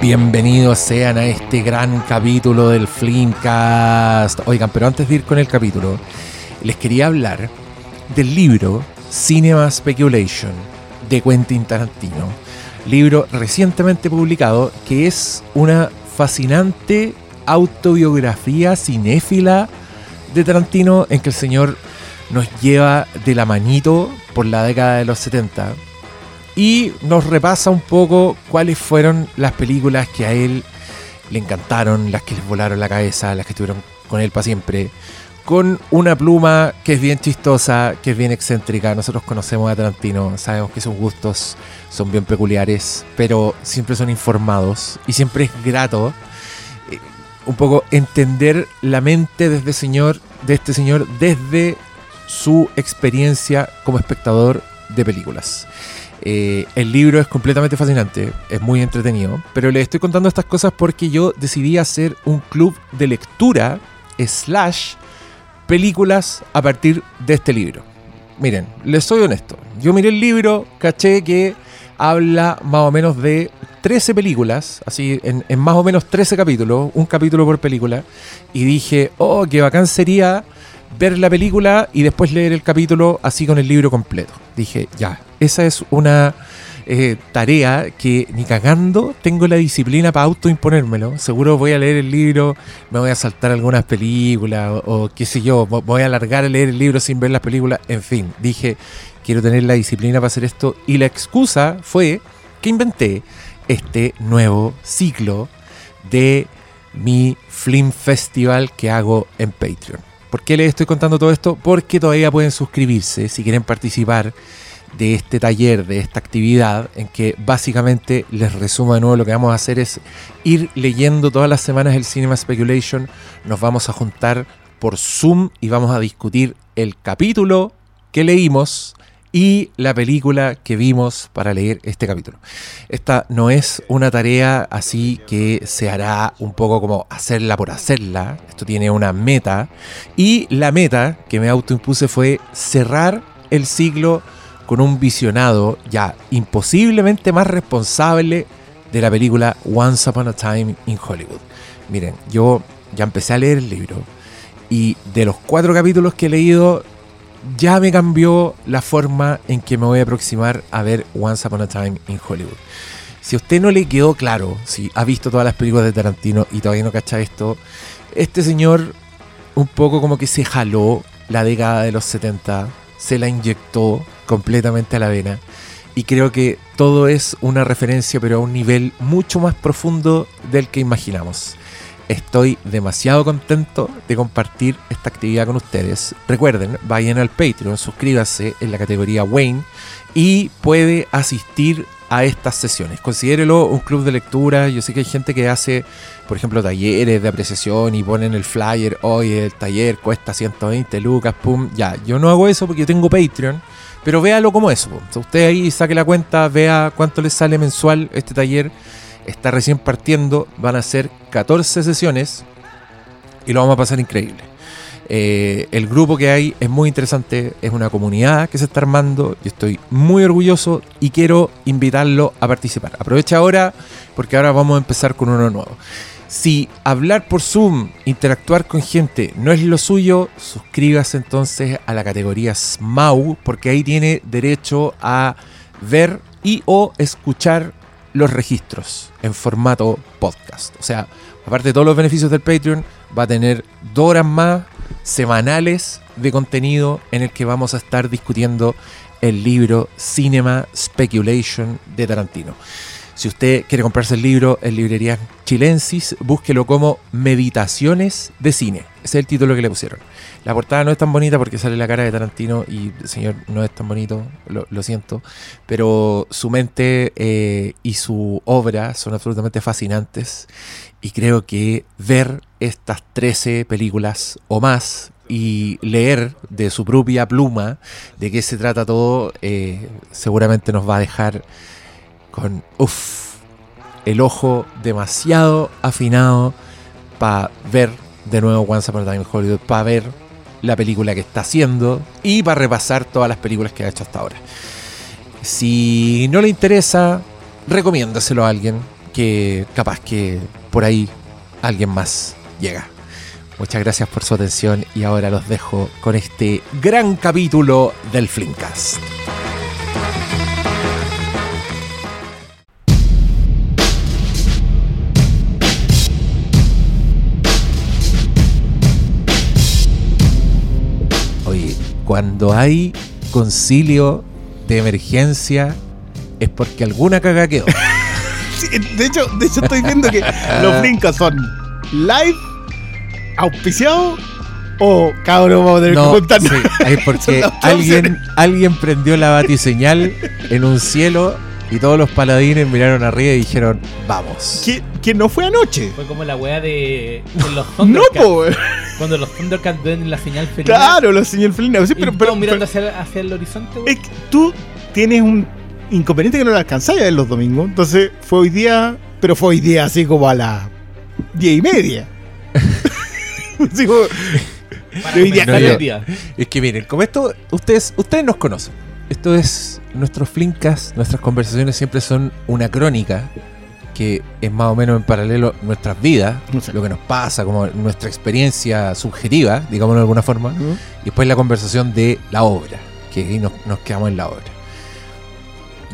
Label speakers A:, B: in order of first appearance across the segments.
A: Bienvenidos sean a este gran capítulo del Flimcast. Oigan, pero antes de ir con el capítulo, les quería hablar del libro Cinema Speculation de Quentin Tarantino. Libro recientemente publicado que es una fascinante autobiografía cinéfila de Tarantino en que el señor nos lleva de la manito por la década de los 70 y nos repasa un poco cuáles fueron las películas que a él le encantaron, las que les volaron la cabeza, las que estuvieron con él para siempre, con una pluma que es bien chistosa, que es bien excéntrica. Nosotros conocemos a Tarantino, sabemos que sus gustos son bien peculiares, pero siempre son informados y siempre es grato eh, un poco entender la mente de este señor, de este señor desde su experiencia como espectador de películas. Eh, el libro es completamente fascinante, es muy entretenido, pero les estoy contando estas cosas porque yo decidí hacer un club de lectura slash películas a partir de este libro. Miren, les soy honesto, yo miré el libro, caché que habla más o menos de 13 películas, así en, en más o menos 13 capítulos, un capítulo por película, y dije, oh, qué bacán sería ver la película y después leer el capítulo así con el libro completo. Dije, ya, esa es una eh, tarea que ni cagando tengo la disciplina para autoimponérmelo. Seguro voy a leer el libro, me voy a saltar algunas películas o, qué sé yo, voy a alargar a leer el libro sin ver las películas. En fin, dije, quiero tener la disciplina para hacer esto y la excusa fue que inventé este nuevo ciclo de mi Film Festival que hago en Patreon. ¿Por qué les estoy contando todo esto? Porque todavía pueden suscribirse si quieren participar de este taller, de esta actividad, en que básicamente les resumo de nuevo lo que vamos a hacer es ir leyendo todas las semanas el Cinema Speculation, nos vamos a juntar por Zoom y vamos a discutir el capítulo que leímos y la película que vimos para leer este capítulo. Esta no es una tarea así que se hará un poco como hacerla por hacerla. Esto tiene una meta. Y la meta que me autoimpuse fue cerrar el ciclo con un visionado ya imposiblemente más responsable de la película Once Upon a Time in Hollywood. Miren, yo ya empecé a leer el libro y de los cuatro capítulos que he leído ya me cambió la forma en que me voy a aproximar a ver Once Upon a Time in Hollywood. Si a usted no le quedó claro, si ha visto todas las películas de Tarantino y todavía no cacha esto, este señor un poco como que se jaló la década de los 70, se la inyectó completamente a la vena. Y creo que todo es una referencia, pero a un nivel mucho más profundo del que imaginamos. Estoy demasiado contento de compartir esta actividad con ustedes. Recuerden, vayan al Patreon, suscríbase en la categoría Wayne y puede asistir a estas sesiones. Considérelo un club de lectura. Yo sé que hay gente que hace, por ejemplo, talleres de apreciación y ponen el flyer, hoy el taller cuesta 120 lucas, pum. Ya, yo no hago eso porque yo tengo Patreon, pero véalo como eso. usted ahí saque la cuenta, vea cuánto le sale mensual este taller está recién partiendo, van a ser 14 sesiones y lo vamos a pasar increíble. Eh, el grupo que hay es muy interesante, es una comunidad que se está armando, y estoy muy orgulloso y quiero invitarlo a participar. Aprovecha ahora porque ahora vamos a empezar con uno nuevo. Si hablar por Zoom, interactuar con gente no es lo suyo, suscríbase entonces a la categoría SMAU porque ahí tiene derecho a ver y o escuchar los registros en formato podcast. O sea, aparte de todos los beneficios del Patreon, va a tener dos horas más semanales de contenido en el que vamos a estar discutiendo el libro Cinema Speculation de Tarantino. Si usted quiere comprarse el libro en librerías chilensis, búsquelo como Meditaciones de Cine. Ese es el título que le pusieron. La portada no es tan bonita porque sale la cara de Tarantino y el señor no es tan bonito, lo, siento. Pero su mente eh, y su obra son absolutamente fascinantes. Y creo que ver estas 13 películas o más y leer de su propia pluma de qué se trata todo, eh, seguramente nos va a dejar con uff, el ojo demasiado afinado para ver de nuevo Once Upon a Time in Hollywood, para ver la película que está haciendo y para repasar todas las películas que ha hecho hasta ahora. Si no le interesa, recomiéndaselo a alguien. que capaz que por ahí alguien más llega. Muchas gracias por su atención y ahora los dejo con este gran capítulo del Flimcast. Cuando hay concilio de emergencia es porque alguna caga quedó.
B: Sí, de, hecho, de hecho, estoy viendo que los Flinkas son live, auspiciados o cabrón, vamos a tener
A: No,
B: que contarnos.
A: sí, es porque alguien, alguien prendió la batiseñal en un cielo y todos los paladines miraron arriba y dijeron, vamos.
B: Que, que no fue anoche.
C: Fue como la weá de, de los
B: No, po.
C: Cuando los Thundercats ven la señal feliz.
B: Claro, los señor Felina. Sí,
C: y
B: pero,
C: todos
B: pero,
C: mirando
B: pero
C: hacia, hacia el horizonte,
B: es que tú tienes un inconveniente que no lo alcanzáis a ver los domingos. Entonces fue hoy día, pero fue hoy día así como a las diez y media. Así como- hoy día-
A: No,
C: el
A: yo-
C: día.
A: Es que miren, como esto, ustedes, ustedes nos conocen. Esto es nuestros flincas, nuestras conversaciones siempre son una crónica que es más o menos en paralelo nuestras vidas, lo que nos pasa, como nuestra experiencia subjetiva, digámoslo de alguna forma, y después la conversación de la obra, que ahí nos, nos quedamos en la obra.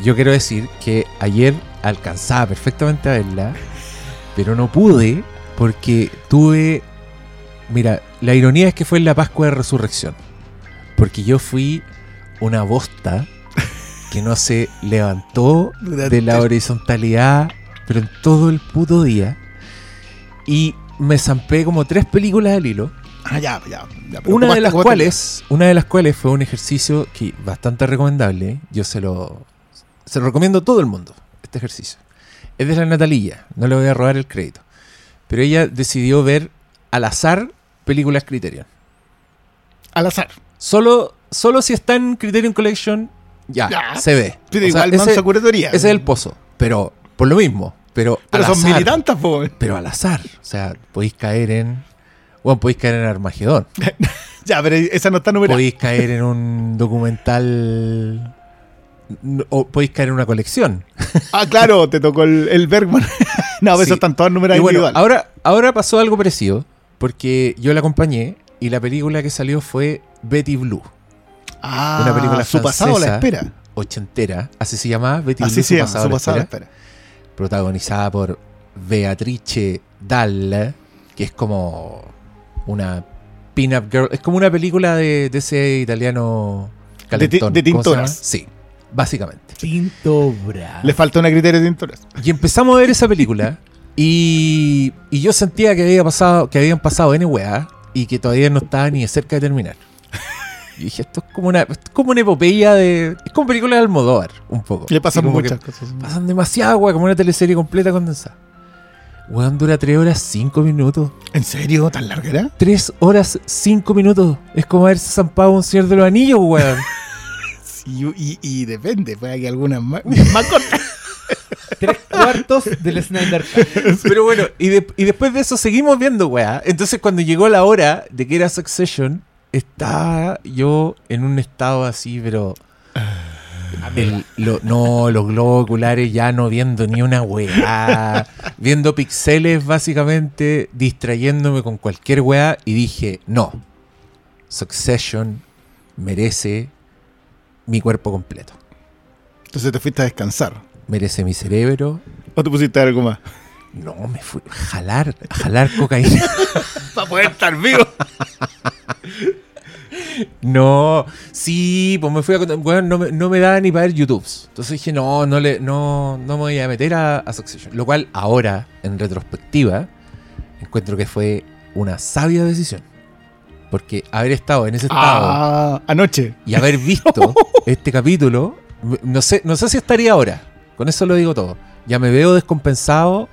A: Yo quiero decir que ayer alcanzaba perfectamente a verla, pero no pude porque tuve... Mira, la ironía es que fue en la Pascua de Resurrección, porque yo fui una bosta que no se levantó de la horizontalidad, pero en todo el puto día. Y me zampé como tres películas al hilo.
B: Ah, ya, ya. ya, pero
A: Una
B: ¿cómo
A: de las cuales, una de las cuales fue un ejercicio que bastante recomendable. Yo se lo, se lo recomiendo a todo el mundo, este ejercicio. Es de la Natalilla, no le voy a robar el crédito. Pero ella decidió ver al azar películas Criterion.
B: Al azar.
A: Solo, solo si está en Criterion Collection, ya,
B: Ya.
A: se ve.
B: Pero
A: O sea,
B: igual
A: ese,
B: mansa curatoría.
A: ese es el pozo. Pero por lo mismo. Pero,
B: Pero
A: al
B: son
A: azar,
B: militantes, po.
A: Pero al azar. O sea, podéis caer en. Bueno, podéis caer en Armagedón.
B: Ya, pero esa no está numerada.
A: podéis caer en un documental. O podéis caer en una colección.
B: Ah, claro, te tocó el, el Bergman. no,
A: Sí.
B: eso están todas numeradas
A: bueno,
B: individual.
A: ahora, ahora pasó algo parecido. Porque yo la acompañé y la película que salió fue Betty Blue.
B: ah,
A: una película
B: su pasado a la
A: francesa.
B: espera.
A: Ochentera. Así se llamaba Betty
B: Así
A: Blue.
B: se llama,
A: pasado
B: su
A: la
B: pasado a la
A: espera. Protagonizada por Beatrice Dalle, que es como una pin-up girl, es como una película de, de ese italiano calentón.
B: de
A: ¿Cómo se llama?
B: tintoras.
A: Sí, básicamente.
C: Tinto Bra.
B: Le falta una criterio de interés.
A: Y empezamos a ver esa película y, y yo sentía que había pasado, que habían pasado N weá y que todavía no estaba ni de cerca de terminar. Y dije, esto es como una, esto es como una epopeya de. Es como película de Almodóvar, un poco.
B: Le pasan
A: que
B: muchas cosas.
A: Pasan demasiada agua, como una teleserie completa condensada. Weón, dura 3 horas 5 minutos.
B: ¿En serio? ¿Tan larga era?
A: 3 horas 5 minutos. Es como haberse zampado un señor de los anillos, weón.
B: Sí, y, y depende, pues hay algunas más, más cortas.
C: Tres cuartos del Snyder Cut.
A: Pero bueno, y, de- y después de eso seguimos viendo, weá. Entonces cuando llegó la hora de que era Succession, estaba yo en un estado así, pero... el- lo- no, los globos oculares ya no viendo ni una weá. viendo pixeles básicamente, distrayéndome con cualquier weá. Y dije, no. Succession merece mi cuerpo completo.
B: Entonces te fuiste a descansar.
A: Merece mi cerebro.
B: ¿O te pusiste algo más?
A: No, me fui a jalar, a jalar cocaína.
B: Para poder estar vivo.
A: No, sí, pues me fui a contar, weón, no, me, no me da ni para ver YouTube. Entonces dije, no, no, le, no, no me voy a meter a, a Succession. Lo cual ahora, en retrospectiva, encuentro que fue una sabia decisión. Porque haber estado en ese estado
B: Ah, anoche.
A: y haber visto este capítulo, no sé, no sé si estaría ahora. Con eso lo digo todo. Ya me veo descompensado.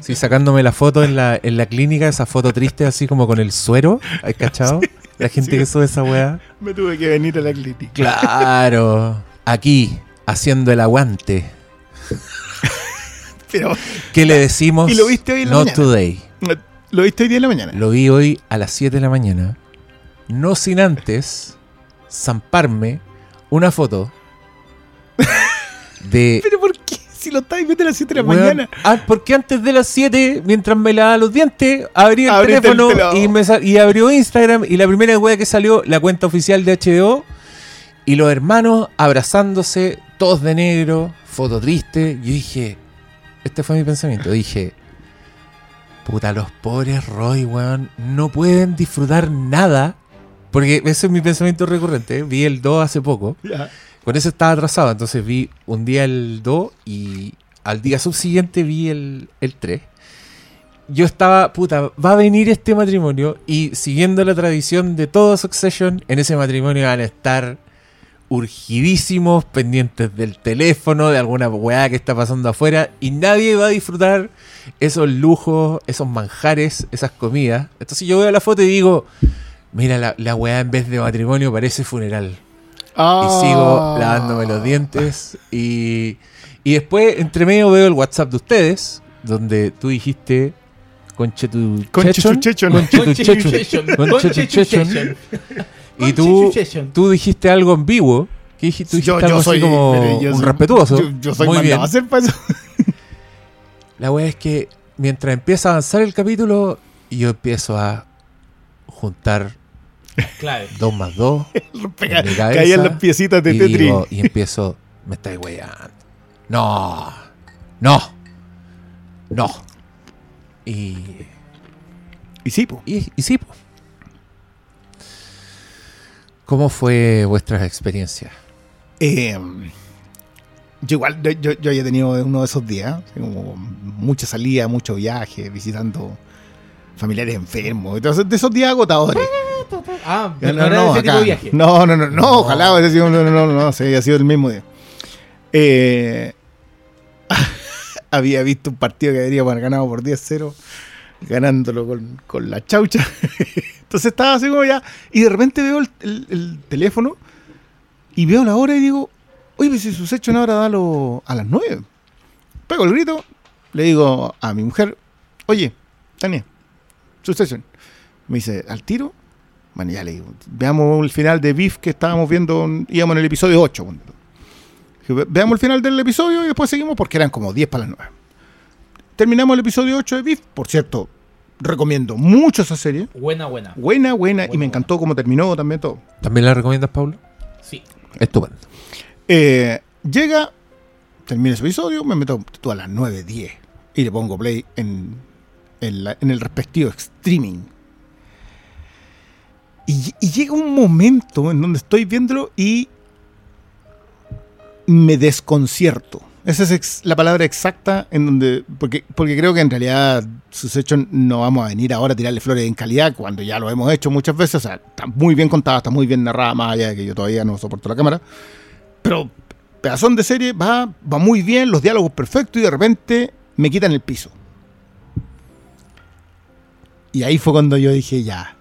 A: Sí, sacándome la foto en la, en la clínica, esa foto triste así como con el suero, ¿has cachado? La gente
B: sí.
A: que sube esa weá.
B: Me tuve que venir a la clínica.
A: Claro, aquí, haciendo el aguante.
B: Pero,
A: ¿Qué le decimos?
B: ¿Y lo viste hoy en la
A: Not
B: mañana?
A: today.
B: ¿lo viste hoy día en la mañana?
A: Lo vi hoy a las 7 de la mañana. No sin antes zamparme una foto de
B: ¿Pero por qué? Si lo estáis viendo a las 7 de la mañana.
A: ah, porque antes de las 7, mientras me lavaba los dientes, abrí el teléfono y, me sa- y abrió Instagram y la primera wea que salió, la cuenta oficial de HBO y los hermanos abrazándose, todos de negro, foto triste. Yo dije, este fue mi pensamiento, dije, puta, los pobres Roy, weón, no pueden disfrutar nada. Porque ese es mi pensamiento recurrente. ¿eh? Vi el 2 hace poco.
B: Ya.
A: Con eso estaba atrasado, entonces vi un día el 2 y al día subsiguiente vi el, el 3. Yo estaba, puta, va a venir este matrimonio y siguiendo la tradición de todo Succession, en ese matrimonio van a estar urgidísimos, pendientes del teléfono, de alguna weá que está pasando afuera y nadie va a disfrutar esos lujos, esos manjares, esas comidas. Entonces yo veo la foto y digo, mira, la, la weá en vez de matrimonio parece funeral
B: Ah.
A: y sigo lavándome los dientes. Y, y después, entre medio, veo el WhatsApp de ustedes, donde tú dijiste. Conche tu. Y tú, tú dijiste algo ambiguo. ¿Qué dijiste? Tú dijiste
B: Yo,
A: algo
B: yo
A: así
B: soy
A: como
B: mire, yo
A: un
B: soy-
A: respetuoso.
B: Yo, yo soy
A: Muy bien.
B: a hacer para eso.
A: La wea es que mientras empieza a avanzar el capítulo, yo empiezo a juntar
C: Clave.
A: 2 más 2
B: Pega-
A: mi cabeza
B: Caían las piecitas de
A: y,
B: Tetris.
A: digo- y empiezo, me estáis weyando. No, no, no. Y,
B: Y sí, po.
A: y, y sí. po. ¿Cómo fue vuestra experiencia?
B: Eh, yo igual, yo, yo, he tenido uno de esos días, como mucha salida, mucho viaje, visitando familiares enfermos, entonces de esos días agotadores.
C: Ah,
B: Ya,
C: no, no, ese tipo de viaje.
B: no, no, no, no, ojalá hubiese sido, no, no, no, no, sí, ha sido el mismo día. Eh, había visto un partido que deberíamos haber ganado por 10-0, ganándolo con, con la chaucha. Entonces estaba así como ya, y de repente veo el, el- el teléfono y veo la hora y digo, oye, pues si sus hechos ahora da lo- a las 9. Pego el grito, le digo a mi mujer, oye, Tania, Succession. Me dice, ¿al tiro? Bueno, ya le digo, veamos el final de Beef que estábamos viendo, íbamos en el episodio 8. bueno. Dije, "Ve- Veamos el final del episodio y después seguimos porque eran como 10 para las 9. Terminamos el episodio 8 de Beef, por cierto, recomiendo mucho esa serie.
C: Buena, buena.
B: Buena, buena, y
C: Buena,
B: me encantó cómo terminó también todo.
A: ¿También la recomiendas, Pablo?
C: Sí.
A: Estupendo.
B: Eh, llega, termina ese episodio, me meto tú a las 9, 10 y le pongo play en, en, la- en el respectivo streaming. Y, llega un momento en donde estoy viéndolo y me desconcierto. Esa es la palabra exacta en donde. Porque, porque creo que en realidad sus hechos no vamos a venir ahora a tirarle flores en calidad cuando ya lo hemos hecho muchas veces. O sea, está muy bien contada, está muy bien narrada, más allá de que yo todavía no soporto la cámara. Pero pedazón de serie va, va muy bien, los diálogos perfectos y de repente me quitan el piso. Y ahí fue cuando yo dije, ya,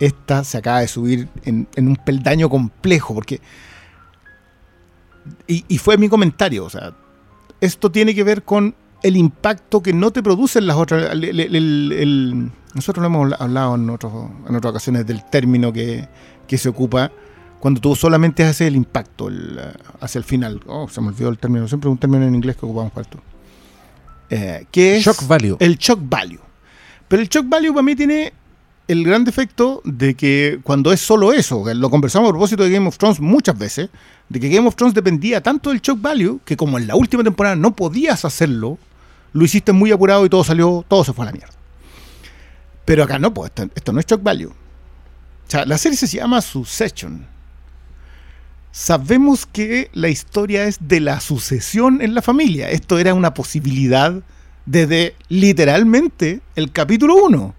B: esta se acaba de subir en, en un peldaño complejo, porque... Y, y fue mi comentario, o sea, esto tiene que ver con el impacto que no te producen las otras... el- el- el- el- nosotros lo hemos hablado en, otros, en otras ocasiones del término que, que se ocupa cuando tú solamente haces el impacto el, hacia el final. Oh, se me olvidó el término, siempre un término en inglés que ocupamos para esto. Eh, que es
A: Shock value.
B: el shock value. Pero el shock value para mí tiene el gran defecto de que cuando es solo eso, lo conversamos a propósito de Game of Thrones muchas veces, de que Game of Thrones dependía tanto del shock value que como en la última temporada no podías hacerlo, lo hiciste muy apurado y todo salió, todo se fue a la mierda. Pero acá no, pues esto, esto no es shock value. O sea, la serie se llama Succession. Sabemos que la historia es de la sucesión en la familia. Esto era una posibilidad desde literalmente el capítulo 1.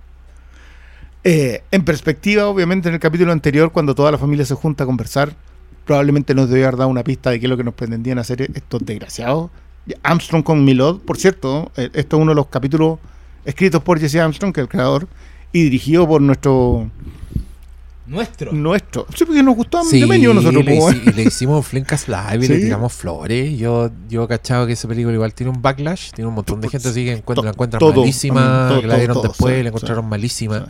B: Eh, en perspectiva, obviamente, en el capítulo anterior, cuando toda la familia se junta a conversar, probablemente nos debió haber dado una pista de qué es lo que nos pretendían hacer estos desgraciados. Armstrong con Milord, por cierto, eh, esto es uno de los capítulos escritos por Jesse Armstrong, que es el creador, y dirigido por nuestro.
C: Nuestro.
B: nuestro sí, porque nos gustó a
A: Sí,
B: nosotros.
A: le, hici- le hicimos Flinkas Live y le
B: Sí.
A: tiramos flores. Yo, yo he cachado que esa película igual tiene un backlash. Tiene un montón de gente así que encuentra,
B: To-
A: la encuentran
B: todo,
A: malísima, que la vieron
B: todo,
A: después,
B: sí,
A: la encontraron
B: sí,
A: malísima.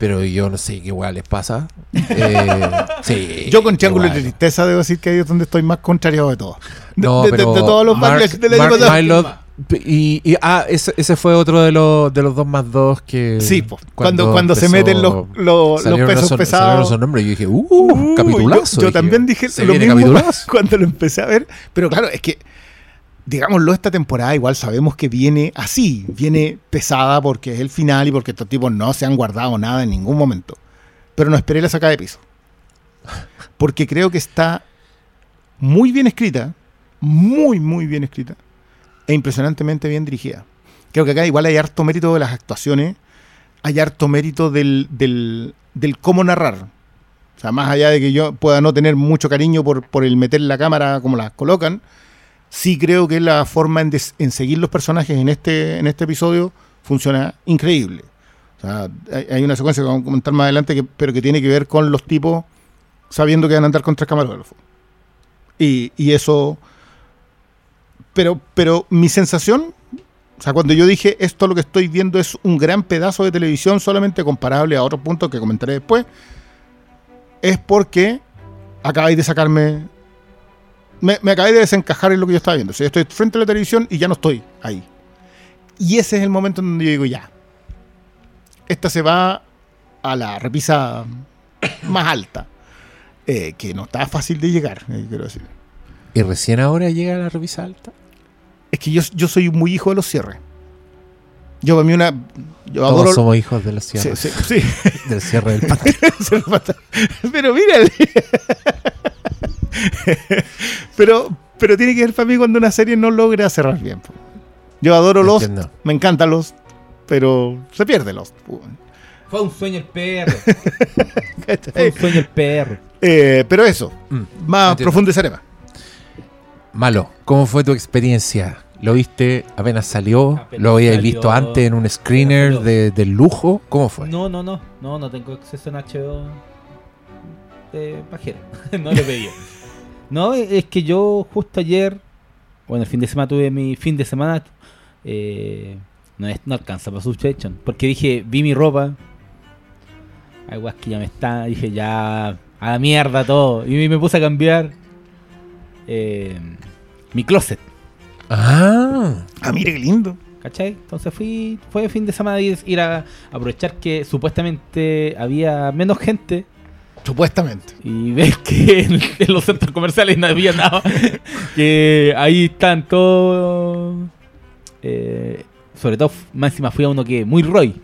A: Pero yo no sé qué igual les pasa. Eh, sí,
B: Yo con Triángulo de. Tristeza debo decir que ahí es donde estoy más contrariado de todos. De,
A: No,
B: de- de-
A: pero
B: de todos los
A: Mark-
B: backlash del año pasado.
A: Y, y- ah, ese, ese fue otro de los, de los dos más dos que.
B: Sí, po, cuando, cuando se meten los, los, pesos
A: esos- salieron
B: pesados.
A: nombres yo dije, uh,
B: Uh,
A: capitulazo.
B: Yo, yo
A: Dije,
B: también dije
A: se
B: lo mismo
A: capitulazo.
B: cuando lo empecé a ver. Pero claro, es que, digámoslo, esta temporada igual sabemos que viene así. Viene pesada porque es el final y porque estos tipos no se han guardado nada en ningún momento. Pero no esperé la sacada de piso. Porque creo que está muy bien escrita. Muy, muy bien escrita. E impresionantemente bien dirigida. Creo que acá igual hay harto mérito de las actuaciones. Hay harto mérito del, del, del cómo narrar. O sea, más allá de que yo pueda no tener mucho cariño por, por el meter la cámara como la colocan, sí creo que la forma en, seguir los personajes en este, en este episodio funciona increíble. O sea, hay, una secuencia que vamos a comentar más adelante, pero que tiene que ver con los tipos sabiendo que van a andar con tres camarógrafos. Y, y eso... Pero, pero mi sensación, o sea, cuando yo dije esto lo que estoy viendo es un gran pedazo de televisión solamente comparable a otros puntos que comentaré después, es porque acabáis de sacarme. Me, me acabáis de desencajar en lo que yo estaba viendo. O sea, yo estoy frente a la televisión y ya no estoy ahí. Y ese es el momento en donde yo digo, ya. Esta se va a la repisa más alta. eh, que no está fácil de llegar, eh, quiero decir.
A: Y recién ahora llega la revisa alta.
B: Es que yo, yo soy muy hijo de los cierres. Yo para mí una. Yo
A: Todos
B: adoro.
A: somos hijos de los
B: Sí,
A: cierres.
B: sí, sí.
A: Del cierre del patio.
B: Pero mírale. pero, pero tiene que ver para mí cuando una serie no logra cerrar bien. Yo adoro Lost,
A: Entiendo.
B: me encanta Lost, pero se pierde Lost. po.
C: Fue un sueño el perro. Fue un sueño el perro.
B: Eh, pero eso,
A: Mm,
B: más profundizaré más.
A: Malo, ¿cómo fue tu experiencia? ¿Lo viste apenas salió?
C: Apenas
A: ¿Lo habías
C: salió.
A: visto antes en un screener de, de lujo? ¿Cómo fue?
C: No, no, no. No, no tengo acceso en HBO de pajero. no lo pedí. No, es que yo justo ayer, bueno, el fin de semana tuve mi fin de semana. eh, no, es- no alcanza para Substation. Porque dije, vi mi ropa. Ay, guas que ya me está. Dije, ya, a la mierda todo. Y me puse a cambiar eh, mi closet.
A: Ah,
B: Ah, mire qué lindo.
C: ¿Cachai? Entonces fui, fue fin de semana de ir a aprovechar que supuestamente había menos gente
B: Supuestamente.
C: y ves que en, en los centros comerciales no había nada. que ahí están todos. eh, sobre todo, más encima fui a uno que muy Roy.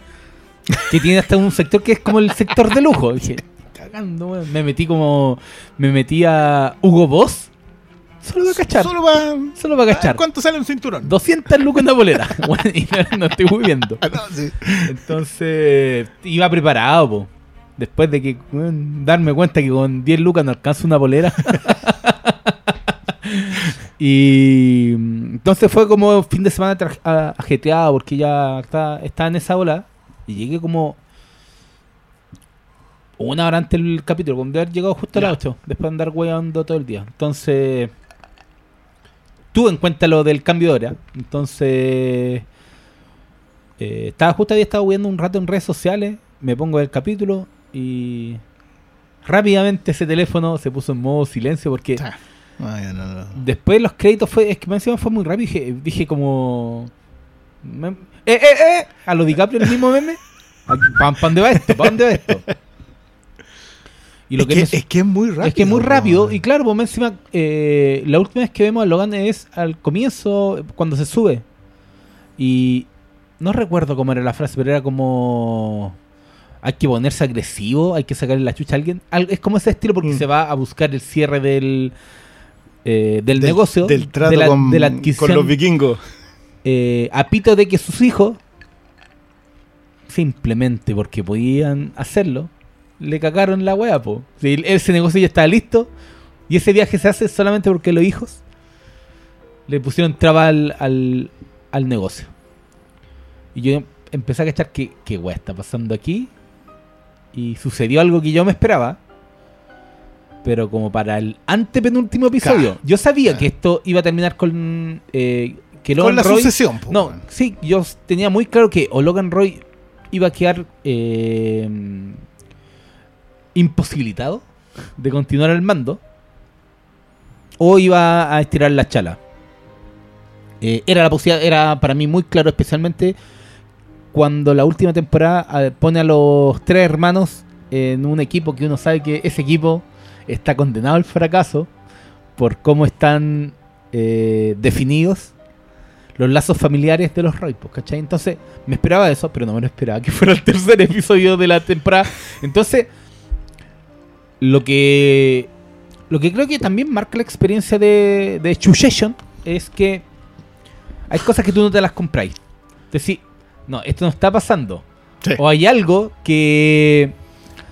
C: Que tiene hasta un sector que es como el sector de lujo. Dije, cagando, weón. Me metí como. Me metí a Hugo Boss. Solo para cachar.
B: Solo va.
C: Solo para cachar.
B: ¿Cuánto sale un cinturón?
C: 200 lucas en una bolera. Bueno, y no, no estoy muy viendo.
B: Ah, no, sí.
C: Entonces, iba preparado, po. Después de que darme cuenta que con 10 lucas no alcanzo una polera. y entonces fue como fin de semana tra- a- ajetreado porque ya está- estaba en esa ola. Y llegué como una hora antes del capítulo, cuando haber llegado justo a las 8, después de andar weando todo el día. Entonces, tuve en cuenta lo del cambio de hora. Entonces, eh, estaba justo había estado viendo un rato en redes sociales, me pongo el capítulo y rápidamente ese teléfono se puso en modo silencio porque
B: Ah, Ay, no, no.
C: después los créditos fue, es que más encima fue muy rápido, dije, dije como me- eh, eh, eh, a lo DiCaprio el mismo meme. ¿Para dónde va esto? ¿Para dónde va esto? Y lo
B: es,
C: que,
B: que,
C: me-
B: es que es muy rápido.
C: es que es muy rápido y claro, pues encima eh, la última vez que vemos a Logan es al comienzo, cuando se sube. Y no recuerdo cómo era la frase, pero era como... Hay que ponerse agresivo, hay que sacarle la chucha a alguien. Al- es como ese estilo porque
B: Mm.
C: se va a buscar el cierre del, eh, del,
B: Del-
C: negocio,
B: Del trato
C: de la,
B: con,
C: de la
B: con
C: adquisición,
B: los vikingos.
C: eh, a pito de que sus hijos, simplemente porque podían hacerlo, le cagaron la wea, po. Si ese negocio ya estaba listo y ese viaje se hace solamente porque los hijos le pusieron traba al, al, al negocio. Y yo empecé a cachar que, que wea está pasando aquí. Y sucedió algo que yo me esperaba. Pero como para el antepenúltimo episodio.
B: Claro.
C: Yo sabía
B: Claro.
C: que esto iba a terminar con eh, que
B: Con la
C: Roy
B: sucesión. po,
C: no, sí, yo tenía muy claro que o Logan Roy iba a quedar eh, imposibilitado de continuar al mando o iba a estirar la chala. Eh, era la posibilidad, era para mí muy claro, especialmente cuando la última temporada eh, pone a los tres hermanos en un equipo que uno sabe que ese equipo está condenado al fracaso por cómo están eh, definidos los lazos familiares de los Roy, pues, ¿cachai? Entonces, me esperaba eso, pero no me lo esperaba que fuera el tercer episodio de la temporada. Entonces, lo que lo que creo que también marca la experiencia de, de es que hay cosas que tú no te las compráis. Decís, no, esto no está pasando.
B: Sí.
C: O hay algo que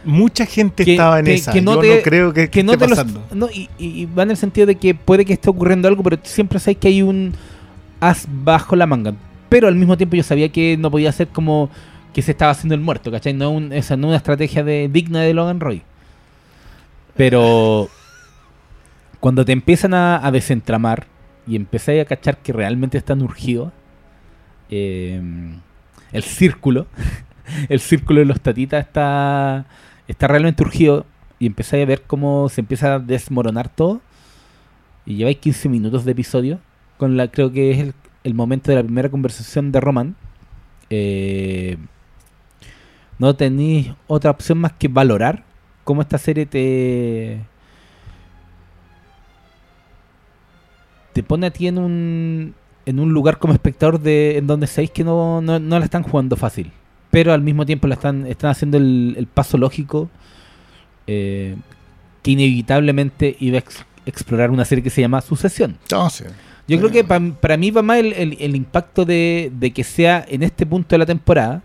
B: Mucha gente
C: que-
B: estaba en
C: que-
B: esa.
C: que no
B: Yo
C: te-
B: no creo que,
C: que no
B: esté
C: te los-
B: pasando.
C: no, y, va en el sentido de que puede que esté ocurriendo algo, pero siempre sabes que hay un as bajo la manga. Pero al mismo tiempo yo sabía que no podía ser como que se estaba haciendo el muerto, ¿cachai? No, un- esa no es una estrategia de, digna de Logan Roy. Pero cuando te empiezan a, a desentramar y empezáis a cachar que realmente están urgidos, eh, el círculo, el círculo de los tatitas está, está realmente urgido y empezáis a ver cómo se empieza a desmoronar todo. Y lleváis 15 minutos de episodio, con la creo que es el, momento de la primera conversación de Roman. Eh, no tenéis otra opción más que valorar cómo esta serie te te pone a ti en un en un lugar como espectador de en donde sabéis que no, no, no la están jugando fácil pero al mismo tiempo la están están haciendo el, el paso lógico eh, que inevitablemente iba a ex- explorar una serie que se llama Sucesión
B: sí.
C: yo
B: Sí.
C: creo que pa- para mí va más el, el- el impacto de, de que sea en este punto de la temporada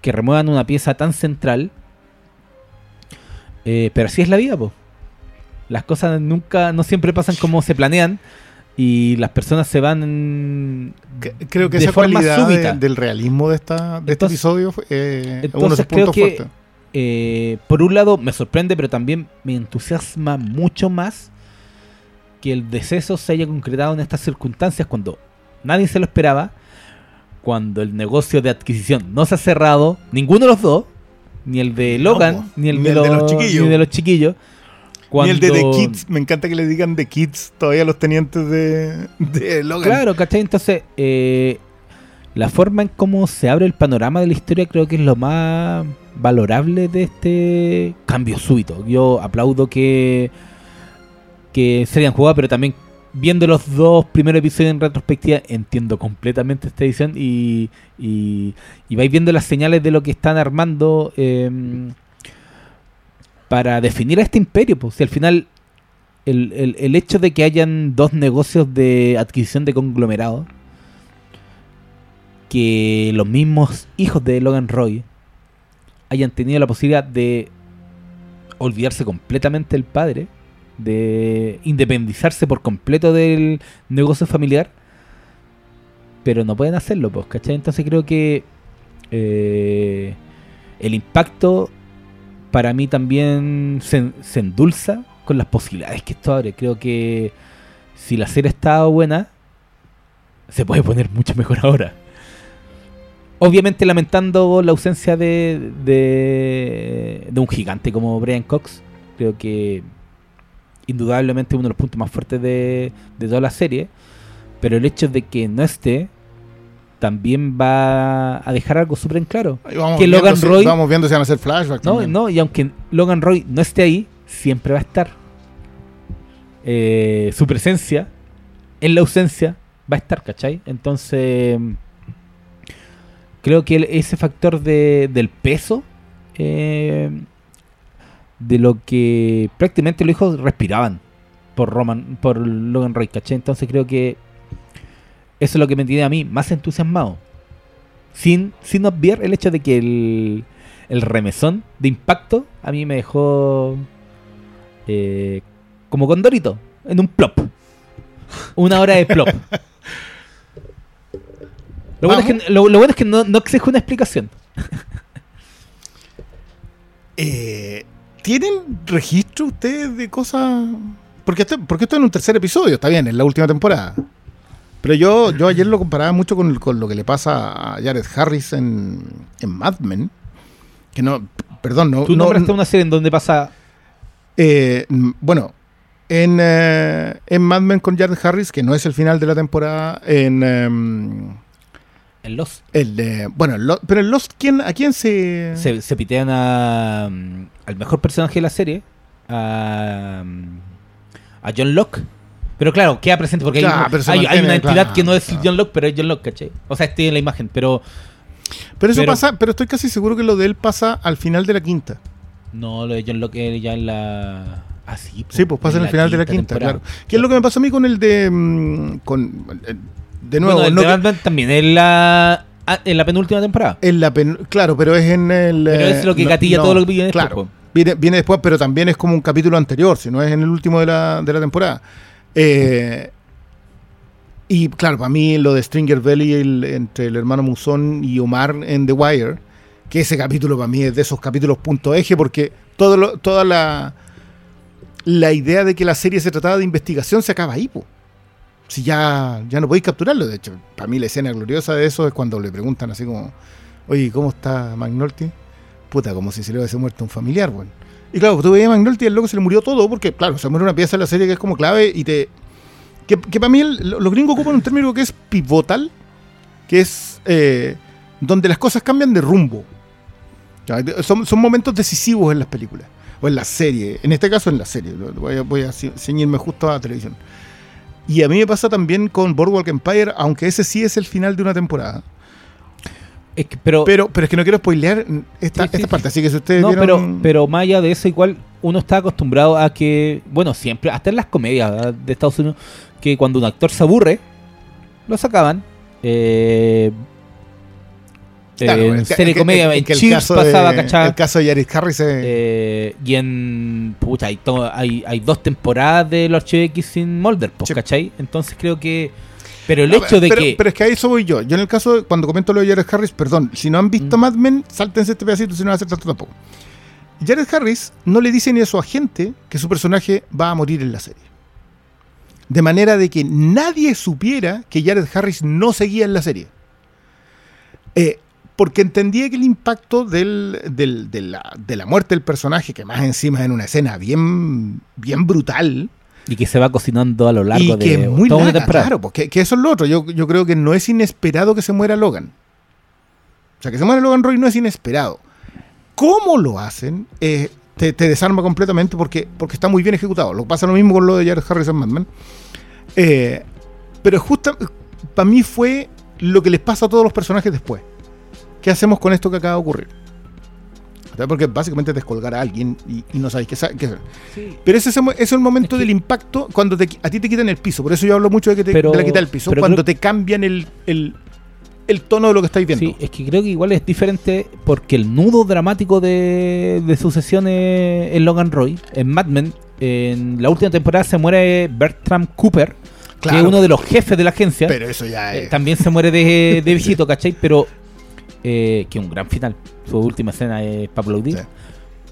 C: que remuevan una pieza tan central. Eh, pero así es la vida, po. Las cosas nunca, no siempre pasan como se planean y las personas se van
B: Creo que
C: de
B: esa
C: forma
B: cualidad de-
C: súbita.
B: del realismo de, esta, de este
C: Entonces-
B: episodio fue, eh, es uno de
C: entonces creo
B: puntos
C: que-
B: fuertes.
C: eh, por un lado me sorprende, pero también me entusiasma mucho más que el deceso se haya concretado en estas circunstancias cuando nadie se lo esperaba, cuando el negocio de adquisición no se ha cerrado, ninguno de los dos, ni el de Logan, ni el,
B: Ni
C: de,
B: el de
C: los
B: chiquillos.
C: ni de los chiquillos.
B: Ni el de The
C: Cuando-
B: Kids, me encanta que le digan The Kids todavía los tenientes de, de Logan.
C: Claro, ¿cachai? Entonces, eh, la forma en cómo se abre el panorama de la historia creo que es lo más valorable de este cambio súbito. Yo aplaudo que, que se hayan jugado, pero también viendo los dos primeros episodios en retrospectiva entiendo completamente esta edición y, y, y vais viendo las señales de lo que están armando eh, para definir a este imperio. Pues, si al final el, el- el hecho de que hayan dos negocios de adquisición de conglomerados, que los mismos hijos de Logan Roy hayan tenido la posibilidad de olvidarse completamente del padre, de independizarse por completo del negocio familiar, pero no pueden hacerlo, pues, ¿cachai? Entonces creo que eh, el impacto para mí también se, endulza con las posibilidades que esto abre. Creo que si la serie está buena, se puede poner mucho mejor ahora. Obviamente lamentando la ausencia de, de, de un gigante como Brian Cox. Creo que indudablemente uno de los puntos más fuertes de, de toda la serie. Pero el hecho de que no esté también va a dejar algo súper en claro.
B: Vamos
C: que
B: viendo
C: Logan
B: si-
C: Roy-
B: Vamos viendo si van a hacer flashbacks.
C: No,
B: también.
C: no, y aunque Logan Roy no esté ahí, siempre va a estar. Eh, su presencia, en la ausencia, va a estar, ¿cachai? Entonces, creo que ese factor de, del peso, eh, de lo que prácticamente los hijos respiraban por Roman, por Logan Roy, ¿cachai? Entonces creo que eso es lo que me tiene a mí más entusiasmado. Sin, sin obviar el hecho de que el, el remesón de impacto a mí me dejó eh, como condorito, en un plop. Una hora de plop. Lo bueno, es que, lo, lo bueno es que no, no exige una explicación.
B: Eh, ¿Tienen registro ustedes de cosas? Porque esto, porque esto es en un tercer episodio, está bien, en la última temporada. Pero yo, yo ayer lo comparaba mucho con, con lo que le pasa a Jared Harris en, en Mad Men. Que no, perdón, no.
C: Tú
B: no-
C: nombraste una serie en donde pasa.
B: eh, mm, bueno, en, eh, en Mad Men con Jared Harris, que no es el final de la temporada, en em,
C: En Lost.
B: el de. Bueno, Lo- pero en Lost, ¿quién, ¿a quién se.?
C: Se, se pitean a, mm, al mejor personaje de la serie, a, mm, a John Locke. Pero claro, queda presente porque hay
B: Claro,
C: hay, hay
B: mantiene,
C: una entidad
B: claro,
C: que no es
B: claro.
C: John Locke, pero es John Locke, ¿cachai? O sea, estoy en la imagen, pero
B: pero eso
C: pero-
B: pasa, pero estoy casi seguro que lo de él pasa al final de la quinta.
C: no lo de John Locke ya en la. Ah, sí,
B: Sí, pues pasa en el final de la quinta,
C: temporada.
B: claro. ¿Qué es lo que me pasó a mí con el de. mm, con, eh, de nuevo,
C: Bueno, el
B: no
C: de
B: que-
C: Batman también en la, ah, en la penúltima temporada.
B: en la pen- claro, pero es en el.
C: Pero
B: eh,
C: es lo que gatilla todo lo que viene después,
B: Claro, viene, viene después, pero también es como un capítulo anterior, si no es en el último de la, de la temporada. Eh, y claro, para mí lo de Stringer Belly el- entre el hermano Musón y Omar en The Wire, que ese capítulo para mí es de esos capítulos punto eje, porque todo lo- toda la, la idea de que la serie se trataba de investigación se acaba ahí, po. Si ya, ya no podéis capturarlo, de hecho, para mí la escena gloriosa de eso es cuando le preguntan así como, oye, ¿cómo está McNulty? Puta, como si se le hubiese muerto un familiar, weón. Y claro, tú veías a y el loco se le murió todo, porque claro, se muere una pieza de la serie que es como clave y te... Que, para mí el- lo- los gringos ocupan un término que es pivotal, que es eh, donde las cosas cambian de rumbo. Son, momentos decisivos en las películas, o en la serie, en este caso en la serie, voy a, voy a ce- ceñirme justo a la televisión. Y a mí me pasa también con Boardwalk Empire, aunque ese sí es el final de una temporada.
C: Es que- pero,
B: Pero, pero es que no quiero spoilear esta,
C: Sí,
B: esta
C: sí.
B: parte, así que si ustedes
C: no,
B: vieron...
C: pero, pero más allá de eso, igual uno está acostumbrado a que, bueno, siempre, hasta en las comedias ¿verdad? de Estados Unidos, que cuando un actor se aburre, lo sacaban. Eh,
B: Claro,
C: en serie
B: es que-
C: comedia, en Cheers
B: caso
C: pasaba,
B: de,
C: ¿cachai?
B: El caso de Jared Harris es-
C: Eh, y en. Pucha, hay, to- hay, hay dos temporadas de los X sin Mulder, pues. ¿cachai? Entonces creo que. Pero el hecho de
B: pero,
C: que.
B: Pero es que a eso voy yo. Yo en el caso, de- cuando comento lo de Jared Harris, perdón, si no han visto
C: Mm.
B: Mad Men, sáltense este pedacito si no va a hacer tanto tampoco. Jared Harris no le dice ni a su agente que su personaje va a morir en la serie. De manera de que nadie supiera que Jared Harris no seguía en la serie. Eh, porque entendía que el impacto del- del- de, la, de la muerte del personaje, que más encima es en una escena bien, bien brutal,
C: y que se va cocinando a lo largo
B: y que
C: de
B: es muy
C: toda una
B: larga,
C: temporada.
B: claro, porque que eso es lo otro. Yo, yo creo que no es inesperado que se muera Logan. O sea, que se muera Logan Roy no es inesperado. ¿Cómo lo hacen? Eh, te, te desarma completamente porque, porque está muy bien ejecutado. Lo pasa lo mismo con lo de Jared Harris en Mad Men. Eh, pero justo para mí fue lo que les pasa a todos los personajes después. ¿Qué hacemos con esto que acaba de ocurrir? Porque básicamente es descolgar a alguien y, y no sabéis qué, qué hacer.
C: Sí.
B: Pero ese es el, mo- es el momento
C: Es que-
B: del impacto cuando te a ti te quitan el piso. Por eso yo hablo mucho de que te,
C: Pero-
B: de la quitar el piso. Cuando
C: creo-
B: te cambian el, el, el tono de lo que estáis viendo.
C: Sí, es que creo que igual es diferente porque el nudo dramático de, de sucesiones en Logan Roy, en Mad Men, en la última temporada se muere Bertram Cooper, que
B: Claro.
C: es uno de los jefes de la agencia.
B: Pero eso ya
C: Eh,
B: es.
C: también se muere de, de viejito, ¿cachai? Pero eh, que un gran final. Su última escena es para aplaudir.
B: Sí.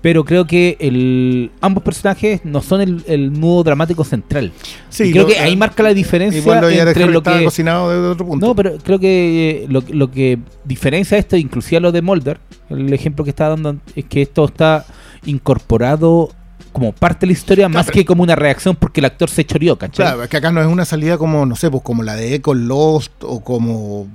C: Pero creo que el, ambos personajes no son el, el nudo dramático central.
B: Sí,
C: y creo
B: lo-
C: que ahí marca la diferencia
B: Igual lo
C: entre que
B: cocinado de otro punto.
C: no, pero creo que eh, lo, lo que diferencia esto, inclusive a lo de Mulder, el ejemplo que está dando, es que esto está incorporado como parte de la historia
B: Claro,
C: más
B: pero-
C: que como una reacción porque el actor se choreó, ¿cachai?
B: Claro, es que acá no es una salida como, no sé, pues como la de Echo Lost o como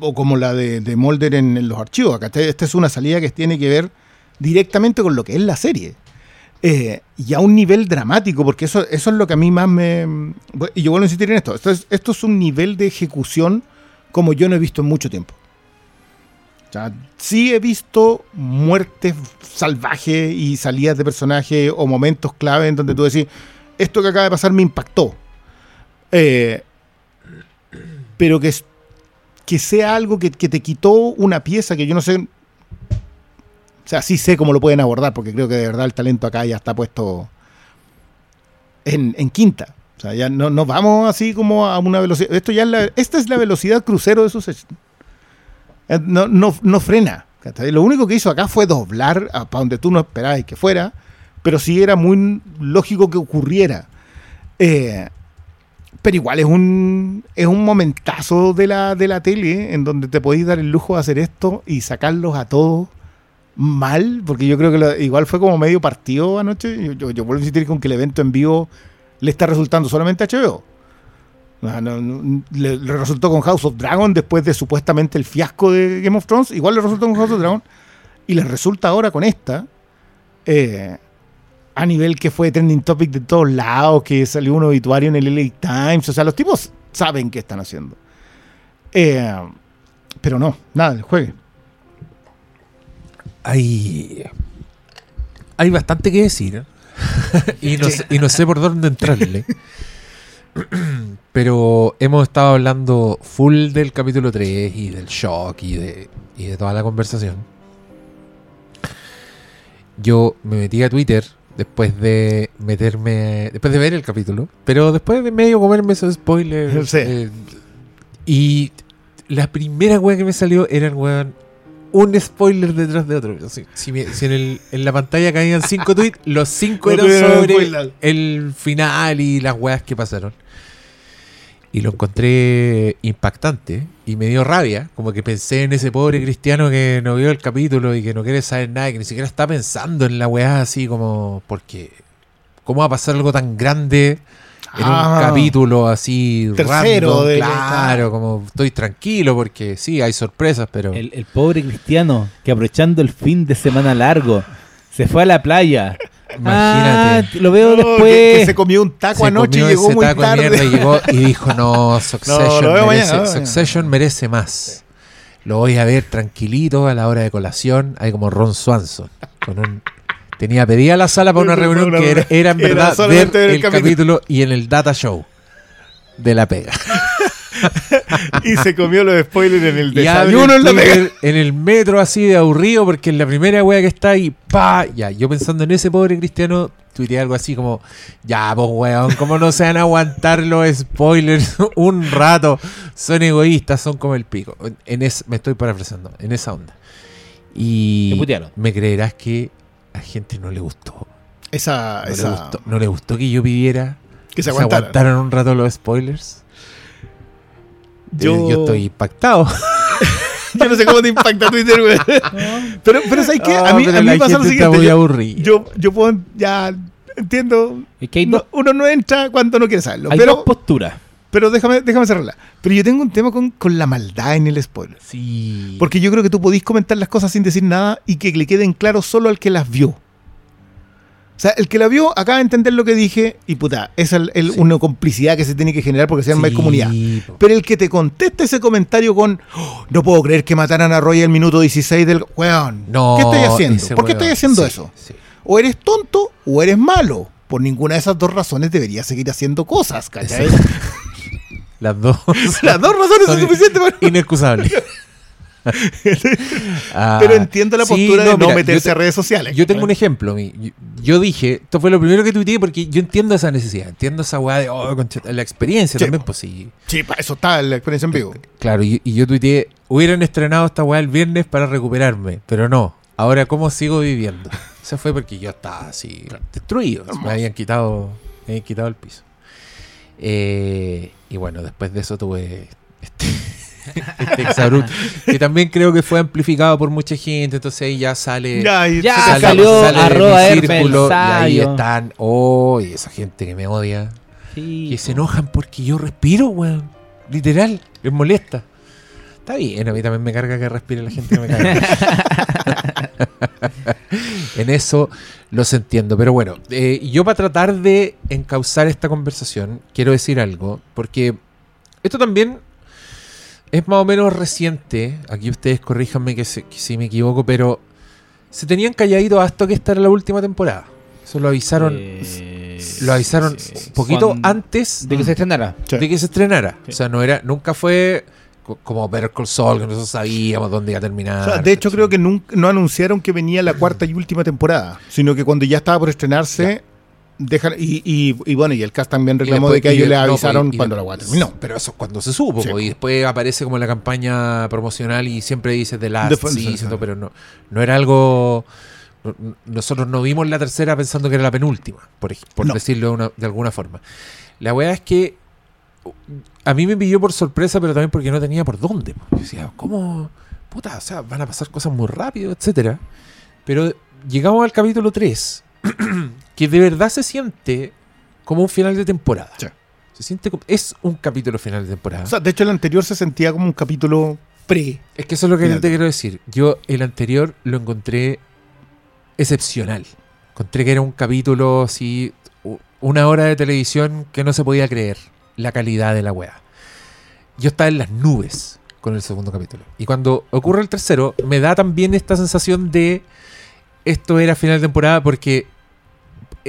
B: o como la de, de Mulder en, en los archivos. Acá esta es una salida que tiene que ver directamente con lo que es la serie. Eh, y a un nivel dramático, porque eso, eso es lo que a mí más me... Y yo vuelvo a insistir en esto. Esto es, esto es un nivel de ejecución como yo no he visto en mucho tiempo. O sea, sí he visto muertes salvajes y salidas de personaje o momentos clave en donde tú decís, esto que acaba de pasar me impactó. Eh, pero que, que sea algo que, que te quitó una pieza que yo no sé. O sea, sí sé cómo lo pueden abordar, porque creo que de verdad el talento acá ya está puesto en, en quinta. O sea, ya no, no vamos así como a una velocidad. Esto ya es la- esta es la velocidad crucero de suceso. Eh, No, no, no frena. Lo único que hizo acá fue doblar para donde tú no esperabas que fuera, pero sí era muy lógico que ocurriera. Eh, pero igual es un es un momentazo de la, de la tele en donde te podéis dar el lujo de hacer esto y sacarlos a todos mal, porque yo creo que lo- igual fue como medio partido anoche. Yo, yo, vuelvo a insistir con que el evento en vivo le está resultando solamente a HBO. No, le resultó con House of Dragon después de supuestamente el fiasco de Game of Thrones. Igual le resultó con House of Dragon. Y le resulta ahora con esta. eh, a nivel que fue trending topic de todos lados, que salió un obituario en el LA Times. O sea, los tipos saben qué están haciendo. Eh, pero no, nada, el juegue.
A: Hay, hay bastante que decir. y, no sé, y no sé por dónde entrarle. Pero hemos estado hablando full del capítulo 3 y del shock y de, y de toda la conversación. Yo me metí a Twitter después de meterme. Después de ver el capítulo. Pero después de medio comerme esos spoilers.
B: Sí.
A: eh, y la primera wea que me salió era el weón. Un spoiler detrás de otro. Si, si me- si en, el- en la pantalla caían cinco tweets, los cinco eran sobre el final y las weas que pasaron. Y lo encontré impactante y me dio rabia. Como que pensé en ese pobre cristiano que no vio el capítulo y que no quiere saber nada, que ni siquiera está pensando en la weá así como. Porque. ¿Cómo va a pasar algo tan grande en
B: Ah.
A: un capítulo así
B: Tercero
A: random?
B: de-
A: claro, como estoy tranquilo porque sí, hay sorpresas, pero.
C: El, el pobre cristiano que aprovechando el fin de semana largo se fue a la playa.
A: Imagínate.
C: Ah, lo veo
B: No,
C: después.
B: que, que se comió un taco
A: se
B: anoche y llegó
A: ese
B: muy
A: taco de
B: tarde.
A: mierda y llegó y dijo, no, Succession,
B: lo veo
A: merece,
B: mañana,
A: Succession merece más. Lo voy a ver tranquilito a la hora de colación, hay como Ron Swanson. Con un, tenía pedida la sala para una reunión que era, era en
B: era
A: verdad ver el,
B: el
A: capítulo.
B: capítulo.
A: y en el data show de la pega.
B: y se comió los spoilers en el desayuno en la
A: Twitter
B: pega.
A: en el metro así de aburrido porque es la primera wea que está ahí, pa, ya, yo pensando en ese pobre cristiano, tuiteé algo así como, ya, pues weón, ¿cómo no se van a aguantar los spoilers un rato? Son egoístas, son como el pico. En es, me estoy parafraseando, en esa onda. Y me creerás que a gente no le gustó.
B: Esa,
A: No,
B: esa
A: le gustó no le gustó que yo pidiera
B: que se
A: se
B: aguantaran
A: un rato los spoilers.
B: Yo,
A: yo estoy impactado.
B: yo no sé cómo te impacta Twitter, güey. Pero, pero ¿sabes qué? A
A: Ah,
B: mí, a mí me pasa lo siguiente. Yo, yo, yo puedo, ya entiendo.
C: Es que
B: No, uno no entra cuando no quiere saberlo.
C: hay
B: Pero,
C: dos posturas.
B: pero déjame, déjame cerrarla. Pero yo tengo un tema con, con la maldad en el spoiler.
A: Sí.
B: Porque yo creo que tú podís comentar las cosas sin decir nada y que le queden claros solo al que las vio. O sea, el que la vio acaba de entender lo que dije y puta, esa es el- el-
A: Sí.
B: una complicidad que se tiene que generar porque se llama
A: Sí,
B: comunidad.
A: po.
B: Pero el que te conteste ese comentario con "Oh, no puedo creer que mataran a Roy al minuto 16 del weón.
A: No,
B: ¿Qué estoy haciendo? ¿Por qué estoy haciendo
A: sí,
B: eso? O eres tonto o eres malo. Por ninguna de esas dos razones deberías seguir haciendo cosas, ¿cachai?
A: Las dos
B: Las dos razones son
A: Son
B: suficientes para...
A: inexcusables. Ah,
B: Pero entiendo la
A: sí,
B: postura de no
A: mira,
B: meterse a redes sociales.
A: Yo tengo un ejemplo. mi- Yo, dije, esto fue lo primero que tuiteé porque yo entiendo esa necesidad. Entiendo esa weá de, oh, la experiencia
B: Sí,
A: también, pues sí.
B: Sí, para eso está la experiencia en vivo.
A: Claro, y, y yo tuiteé, hubieran estrenado esta weá el viernes para recuperarme, pero no. Ahora, ¿cómo sigo viviendo? Eso fue porque yo estaba así, destruido. Me habían quitado, me habían quitado el piso. Eh, y bueno, después de eso tuve este, exabrupto, que también creo que fue amplificado por mucha gente, entonces ahí ya sale...
B: Ya, se-
C: salió
A: de mi
C: arroba
A: círculo, y ahí están, oh, y esa gente que me odia,
C: Sí,
A: que se enojan porque yo respiro, weón. Literal, les molesta. Está bien, a mí también me carga que respire la gente que me caga. en eso los entiendo. Pero bueno, eh, yo para tratar de encauzar esta conversación, quiero decir algo, porque esto también es más o menos reciente. Aquí ustedes corríjanme que, se- que si me equivoco, pero se tenían calladito hasta que esta era la última temporada. Eso lo avisaron,
C: Eh,
A: lo avisaron
C: sí.
A: un poquito
C: Cuando-
A: antes
C: de que se estrenara.
B: Sí.
A: de que se estrenara.
C: Sí.
A: O sea, no era, nunca fue co- como Better Call Saul, que nosotros sabíamos dónde iba a terminar.
B: O sea, de hecho, creo que nunca, no anunciaron que venía la cuarta y última temporada, sino que cuando ya estaba por estrenarse, dejan, y, y- y bueno, y el cast también reclamó
A: después-
B: de que ellos
A: no,
B: avisaron
A: y-
B: cuando la guata terminó.
A: Pero eso es cuando se supo,
B: Sí.
A: y después aparece como la campaña promocional y siempre dice The Last
B: Después- sí,
A: pero no, no era algo... no- no- Nosotros no vimos la tercera pensando que era la penúltima, por, por
B: No.
A: decirlo de, una- de alguna forma. La weá es que a mí me pilló por sorpresa, pero también porque no tenía por dónde. Yo decía, ¿cómo? Puta, o sea, van a pasar cosas muy rápido, etcétera. Pero llegamos al capítulo 3, que de verdad se siente como un final de temporada.
B: Sí.
A: Se siente como, es un capítulo final de temporada.
B: O sea, de hecho, el anterior se sentía como un capítulo pre.
A: es que eso es lo que te quiero decir. Yo el anterior lo encontré excepcional. Encontré que era un capítulo así, una hora de televisión que no se podía creer la calidad de la weá. Yo estaba en las nubes con el segundo capítulo. Y cuando ocurre el tercero, me da también esta sensación de esto era final de temporada porque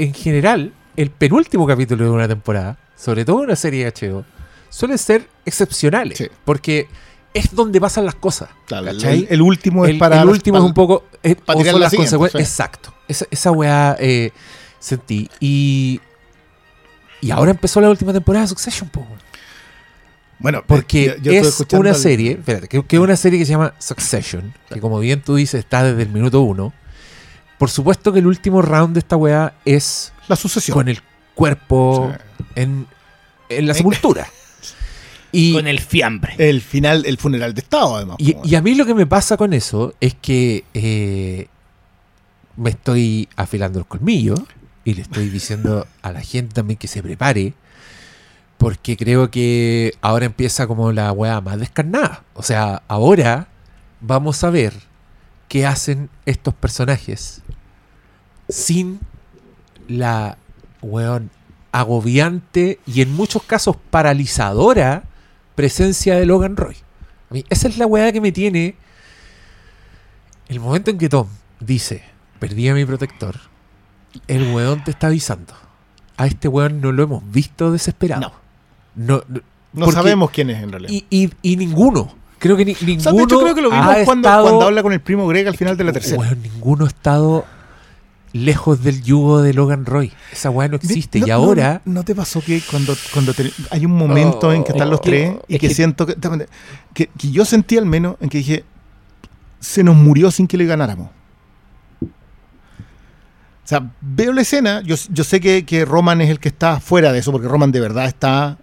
A: en general el penúltimo capítulo de una temporada, sobre todo en una serie de HBO, suelen ser excepcionales.
B: Sí.
A: Porque es donde pasan las cosas.
B: Claro, el, último es
A: el,
B: para.
A: el último es un poco. eh,
B: pa'
A: o
B: tirar
A: las consecuencias.
B: sí.
A: Exacto. Esa, esa weá eh, sentí. Y. Y ahora empezó la última temporada de Succession, po.
B: Bueno,
A: Porque
B: yo- yo estuve
A: es una
B: al-
A: serie, espérate, que, que es una serie que se llama Succession, que como bien tú dices, está desde el minuto uno. Por supuesto que el último round de esta weá es
B: La sucesión.
A: con el cuerpo
B: Sí.
A: en, en la sepultura. Y,
C: Con el fiambre.
B: El final, el funeral de Estado, además.
A: Y a mí lo que me pasa con eso es que eh, me estoy afilando el colmillo y le estoy diciendo a la gente también que se prepare porque creo que ahora empieza como la weá más descarnada. O sea, ahora vamos a ver qué hacen estos personajes sin la weón agobiante y en muchos casos paralizadora presencia de Logan Roy. A mí, esa es la weá que me tiene. El momento en que Tom dice, perdí a mi protector, el weón te está avisando. A este weón no lo hemos visto desesperado. No. no,
B: no
A: porque-
B: sabemos quién es en realidad.
A: Y, y- y ninguno. Creo que ni-
B: O
A: ninguno.
B: sea, de hecho, creo que lo vimos
A: ha
B: cuando,
A: estado-
B: cuando habla con el primo Greg al final de la tercera.
A: Weón, ninguno ha estado lejos del yugo de Logan Roy. Esa weá no existe.
B: No-
A: y ahora.
B: ¿No, te pasó que cuando, cuando te- hay un momento en que están los
C: Oh,
B: tres y
C: es
B: que,
C: que-
B: siento que, que, que yo sentí al menos en que dije, se nos murió sin que le ganáramos? O sea, veo la escena, yo, yo sé que, que Roman es el que está fuera de eso, porque Roman de verdad está...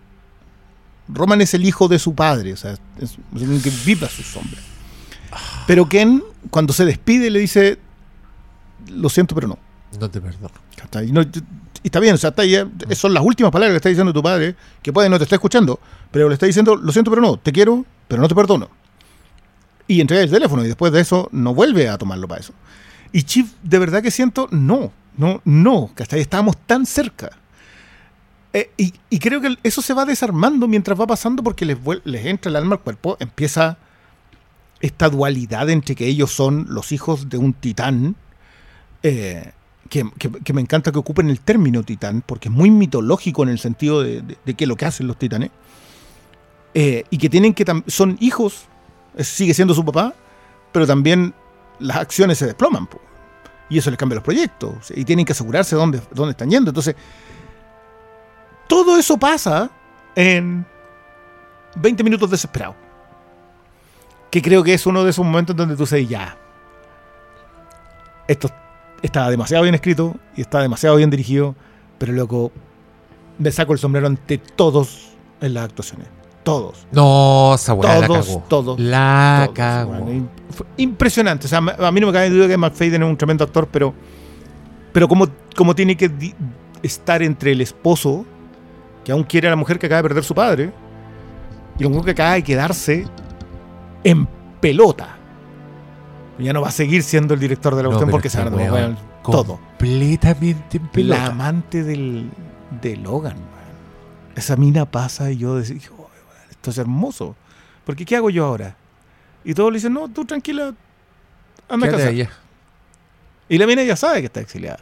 B: Roman es el hijo de su padre, o sea, es, es que vive a su sombra. Pero Ken, cuando se despide, le dice, lo siento, pero no.
A: No te perdono.
B: Y, no- y está bien, o sea, está ahí, eh, son las últimas palabras que está diciendo tu padre, que puede no te está escuchando, pero le está diciendo, lo siento, pero no, te quiero, pero no te perdono. Y entrega el teléfono y después de eso no vuelve a tomarlo para eso. Y Chief, de verdad que siento, no, no, no, ¿cachai? Estábamos tan cerca. Eh, y, y creo que eso se va desarmando mientras va pasando porque les, les entra el alma al cuerpo, empieza esta dualidad entre que ellos son los hijos de un titán, eh, que, me encanta que ocupen el término titán, porque es muy mitológico en el sentido de, de, de que lo que hacen los titanes, eh, y que tienen que son hijos, sigue siendo su papá, pero también las acciones se desploman, y eso les cambia los proyectos, y tienen que asegurarse dónde, dónde están yendo. Entonces, todo eso pasa en 20 minutos desesperados. Que creo que es uno de esos momentos donde tú dices, ya, esto está demasiado bien escrito y está demasiado bien dirigido, pero loco, me saco el sombrero ante todos en las actuaciones. Todos.
A: No, esa weá la
B: Todos,
A: cagó.
B: todos,
A: La
B: Todos,
A: cagó.
B: bueno, impresionante. O sea, a mí no me cabe duda que McFadden es un tremendo actor, pero, pero como, como tiene que estar entre el esposo, que aún quiere a la mujer que acaba de perder su padre, y la mujer que acaba de quedarse en pelota. Ya no va a seguir siendo el director de la cuestión porque se van a tomar
A: weón
B: todo.
A: Completamente en
B: La amante del, de Logan. man. Esa mina pasa y yo "Oh, weón, esto es hermoso. Porque ¿qué hago yo ahora? Y todos le dicen, no, tú tranquila, anda a casa. Y la mina ya sabe que está exiliada.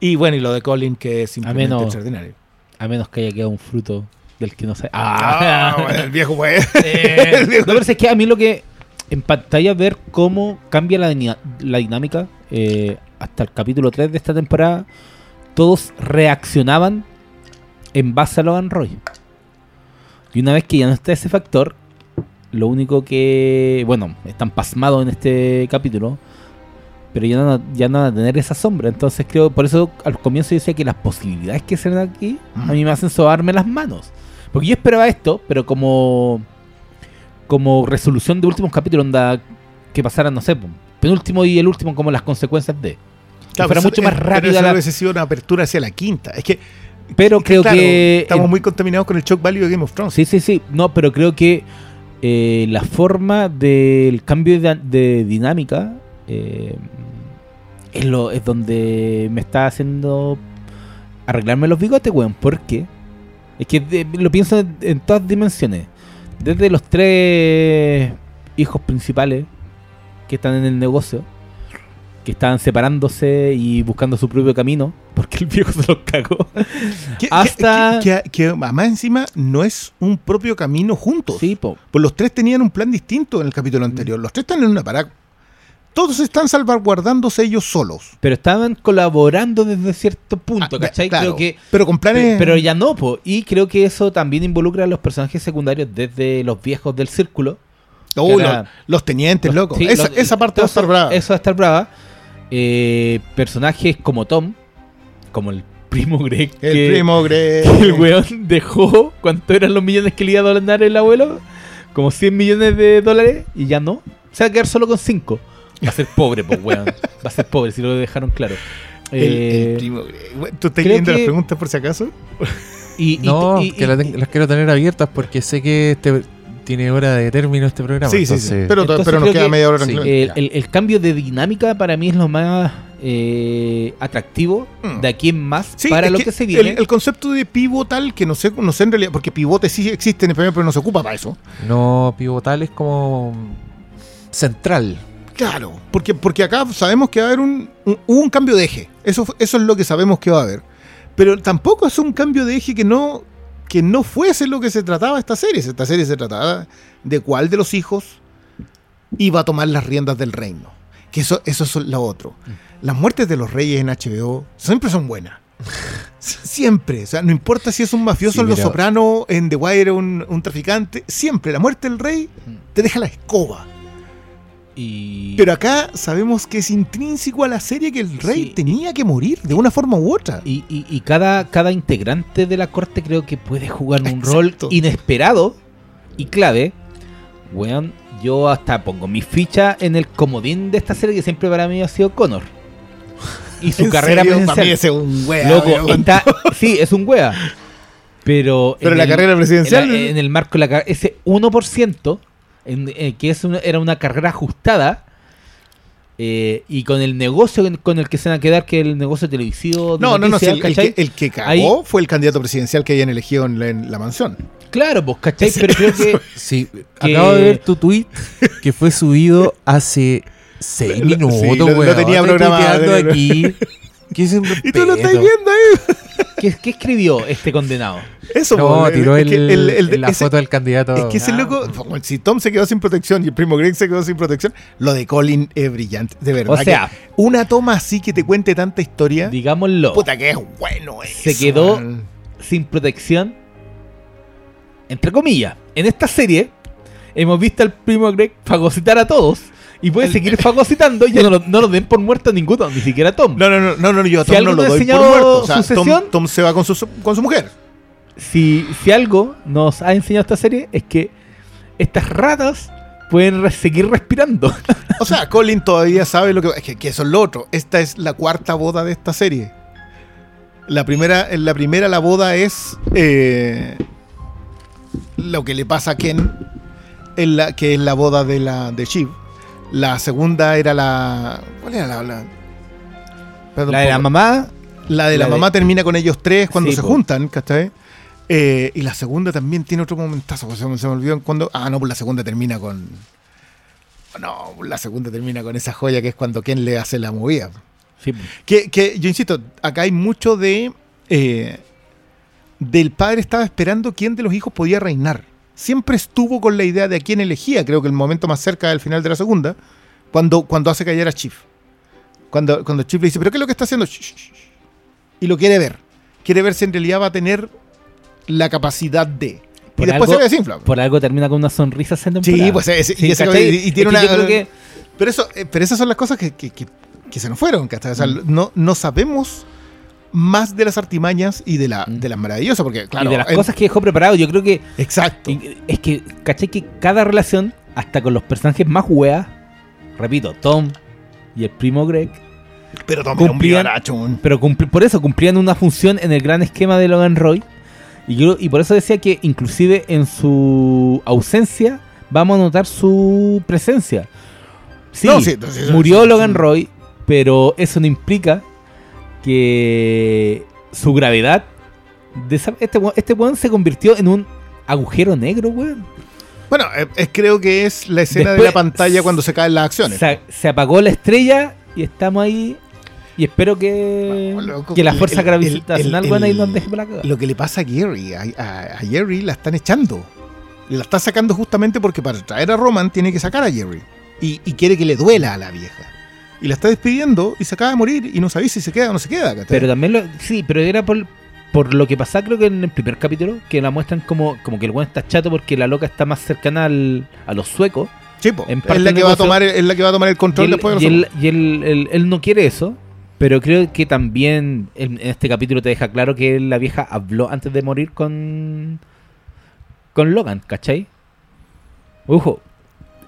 B: Y bueno, y lo de Colin, que es simplemente
C: menos-
B: extraordinario.
C: A menos que haya quedado un fruto del que no sé.
B: Ah, bueno, el viejo pues.
C: Eh,
B: El viejo-
C: no, pero es que a mí lo que en pantalla ver cómo cambia la, dinámica eh, hasta el capítulo 3 de esta temporada, todos reaccionaban en base a Logan Roy. Y una vez que ya no está ese factor, lo único que, bueno, están pasmados en este capítulo, pero ya no, ya no van a tener esa sombra. Entonces creo, por eso al comienzo yo decía que las posibilidades que se ven aquí, a mí me hacen sobarme las manos. Porque yo esperaba esto, pero como como resolución de últimos capítulos, onda, que pasaran, no sé, penúltimo y el último como las consecuencias de. Que fuera mucho más
B: eh,
C: rápida la-
B: hubiese sido una apertura hacia la quinta. Es que.
C: Pero creo
B: claro,
C: que
B: Estamos
C: eh,
B: muy contaminados con el shock value de Game of Thrones.
C: Sí, sí, sí. No, pero creo que eh, la forma del cambio de, de dinámica eh, es, lo, es donde me está haciendo arreglarme los bigotes, weón. ¿Por qué? Es que de- lo pienso en, en todas dimensiones. Desde los tres hijos principales que están en el negocio, que están separándose y buscando su propio camino, porque el viejo se los cagó.
B: Que,
C: Hasta-
B: que, que- encima no es un propio camino juntos.
C: Sí, po.
B: Pues los tres tenían un plan distinto en el capítulo anterior. Los tres están en una parada. Todos están salvaguardándose ellos solos.
C: Pero estaban colaborando desde cierto punto,
B: Ah,
C: ¿cachai?
B: claro,
C: Creo que.
B: pero con planes.
C: Pero, pero ya no, po. Y creo que eso también involucra a los personajes secundarios desde los viejos del círculo.
B: Oh,
C: era-
B: los, los tenientes, loco.
C: Sí,
B: esa, parte va a estar brava.
C: Eso va a estar brava. Eh, personajes como Tom, como el primo Greg.
B: el
C: que-
B: primo Greg.
C: que el weón dejó. ¿Cuánto eran los millones que le iba a donar el abuelo? Como 100 millones de dólares y ya no. Se va a quedar solo con 5. Va a ser pobre, pues, weón. Va a ser pobre, si lo dejaron claro.
B: El, el
C: Eh,
B: primo. Bueno, ¿Tú estás leyendo las preguntas por si acaso?
C: y,
A: No,
C: y-
A: que
C: y-
A: la ten- las quiero tener abiertas porque sé que este tiene hora de término este programa.
B: sí, sí, sí. Pero,
C: Entonces
B: pero nos queda
C: que-
B: media hora
A: sí.
C: el, el- el cambio de dinámica para mí es lo más eh, atractivo
B: Mm.
C: de aquí en más
B: Sí,
C: para lo
B: que
C: que, se viene.
B: El, el concepto de pivotal, que no sé, no sé en realidad, porque pivote sí existe en español, pero no se ocupa para eso.
A: No, pivotal es como central.
B: Claro, porque, porque acá sabemos que va a haber un, un- un cambio de eje. Eso, eso es lo que sabemos que va a haber. Pero tampoco es un cambio de eje que no, que no fuese lo que se trataba esta serie. Esta serie se trataba de cuál de los hijos iba a tomar las riendas del reino. Que eso, eso es lo otro. Las muertes de los reyes en HBO siempre son buenas. Siempre. O sea, no importa si es un mafioso
A: Sí,
B: en Los Sopranos, en The Wire, un, un traficante. Siempre. La muerte del rey te deja la escoba.
C: Y
B: Pero acá sabemos que es intrínseco a la serie que el rey
C: Sí.
B: tenía que morir de una forma u otra.
C: y, y- y cada, cada integrante de la corte creo que puede jugar un rol inesperado y clave. Weón, yo hasta pongo mi ficha en el comodín de esta serie que siempre para mí ha sido Connor. Y su
B: ¿En
C: carrera
B: serio? Para
C: presidencial.
B: mí es un wea.
C: Loco, está, sí, es un wea. Pero,
B: Pero
C: en
B: la
C: el-
B: carrera presidencial.
C: en, la- en el marco de la ese 1%, en, eh, que es una- era una carrera ajustada, eh, y con el negocio con- el que se van a quedar, que es el negocio televisivo. de
B: no, no, no.
C: noticias,
B: el, que, el que cagó
C: Ahí-
B: fue el candidato presidencial que hayan elegido en la, en la mansión.
C: Claro, pues, ¿cachai? Pero creo que.
A: Sí,
C: Que-
A: acabo de ver tu tweet que fue subido hace seis minutos,
B: sí, lo- lo tenía
A: Estoy
B: programado,
A: tuiteando
B: tenía-
A: aquí. ¿Qué es un
B: Y tú lo estás viendo ahí.
C: ¿Qué, qué escribió este condenado?
B: Eso,
A: No,
B: po,
A: tiró
B: es
A: el,
B: que el- el-
A: la
B: ese-
A: foto del candidato.
B: Es que ese
C: Ah.
B: loco, si Tom se quedó sin protección y el primo Greg se quedó sin protección, lo de Colin es brillante, de verdad.
C: O sea,
B: que una toma así que te cuente tanta historia,
C: digámoslo,
B: puta que es bueno
C: Se
B: eso,
C: quedó-
B: man.
C: sin protección. Entre comillas, en esta serie hemos visto al primo Greg fagocitar a todos. Y puede seguir fagocitando y no lo, no lo den por muerto a ninguno, ni siquiera a Tom.
B: No, no, no, no, no, yo a Tom no lo doy por muerto. O sea, Tom,
C: Sucesión-
B: Tom se va con su, con su mujer.
C: si, si algo nos ha enseñado esta serie es que estas ratas pueden re- seguir respirando.
B: O sea, Colin todavía sabe lo que... Es que, que eso es lo otro. Esta es la cuarta boda de esta serie. La primera, en la primera la boda es eh, lo que le pasa a Ken, en la, que es la boda de la de Shiv. La segunda era la... ¿Cuál era la...? la Perdón,
C: La de la mamá,
B: La de la,
C: La de-
B: mamá termina con ellos tres cuando
C: Sí,
B: se
C: po.
B: juntan, ¿cachai? Eh, y la segunda también tiene otro momentazo, pues se me, se me olvidó cuando. Ah, no, pues la segunda termina con. No, la segunda termina con esa joya que es cuando Ken le hace la movida.
C: sí,
B: Que, que yo insisto, acá hay mucho de. eh, del padre estaba esperando quién de los hijos podía reinar. Siempre estuvo con la idea de a quién elegía, creo que el momento más cerca del final de la segunda, cuando, cuando hace callar a Chief. Cuando, cuando Chief le dice, ¿pero qué es lo que está haciendo? Y lo quiere ver. Quiere ver si en realidad va a tener la capacidad de. Y
C: Por
B: después
C: algo-
B: se ve desinfla.
C: por algo termina con una sonrisa esa
B: Sí, pues
C: Sí,
B: y, y- y tiene
C: Es que
B: una.
C: que
B: Pero, eso, eh, pero esas son las cosas que, que- que- se nos fueron. ¿cachai? O sea,
C: Mm.
B: no, no sabemos más de las artimañas y de, la,
C: Mm.
B: de las maravillosas, porque claro,
C: y de las cosas que dejó preparado, yo creo que
B: Exacto.
C: es que, ¿cachai? Que cada relación, hasta con los personajes más weas, repito, Tom y el primo Greg,
B: Pero Tom era un
C: cumplían-
B: vivaracho, weón.
C: pero cumpli- por eso cumplían una función en el gran esquema de Logan Roy. Y, yo, y por eso decía que inclusive en su ausencia vamos a notar su presencia. Sí,
B: No, sí, eso-
C: murió Logan Roy, pero eso no implica que su gravedad... desa- este, weón- este weón se convirtió en un agujero negro, weón.
B: Bueno, eh, es- creo que es la escena de la pantalla cuando se caen las acciones.
C: Se, se apagó la estrella y estamos ahí. Y espero que,
B: Bueno, loco,
C: que la fuerza
B: el-
C: gravitacional
B: el-
C: nos deje por la cagada.
B: Lo que le pasa a Gary, a, a- a Jerry la están echando. La está sacando justamente porque para traer a Roman tiene que sacar a Jerry. Y, y quiere que le duela a la vieja. Y la está despidiendo y se acaba de morir y no sabéis si se queda o no se queda. ¿cachai?
C: Pero también lo, sí, pero era por, por lo que pasaba creo que en el primer capítulo, que la muestran como, como que el weón está chato porque la loca está más cercana al, a los suecos.
B: Sí, po,
C: en
B: es la que va a tomar es la que va a tomar el
C: Y,
B: control
C: él,
B: después de
C: y él- y él- él- él no quiere eso, pero creo que también en, en este capítulo te deja claro que la vieja habló antes de morir con, con Logan, ¿cachai? Ojo,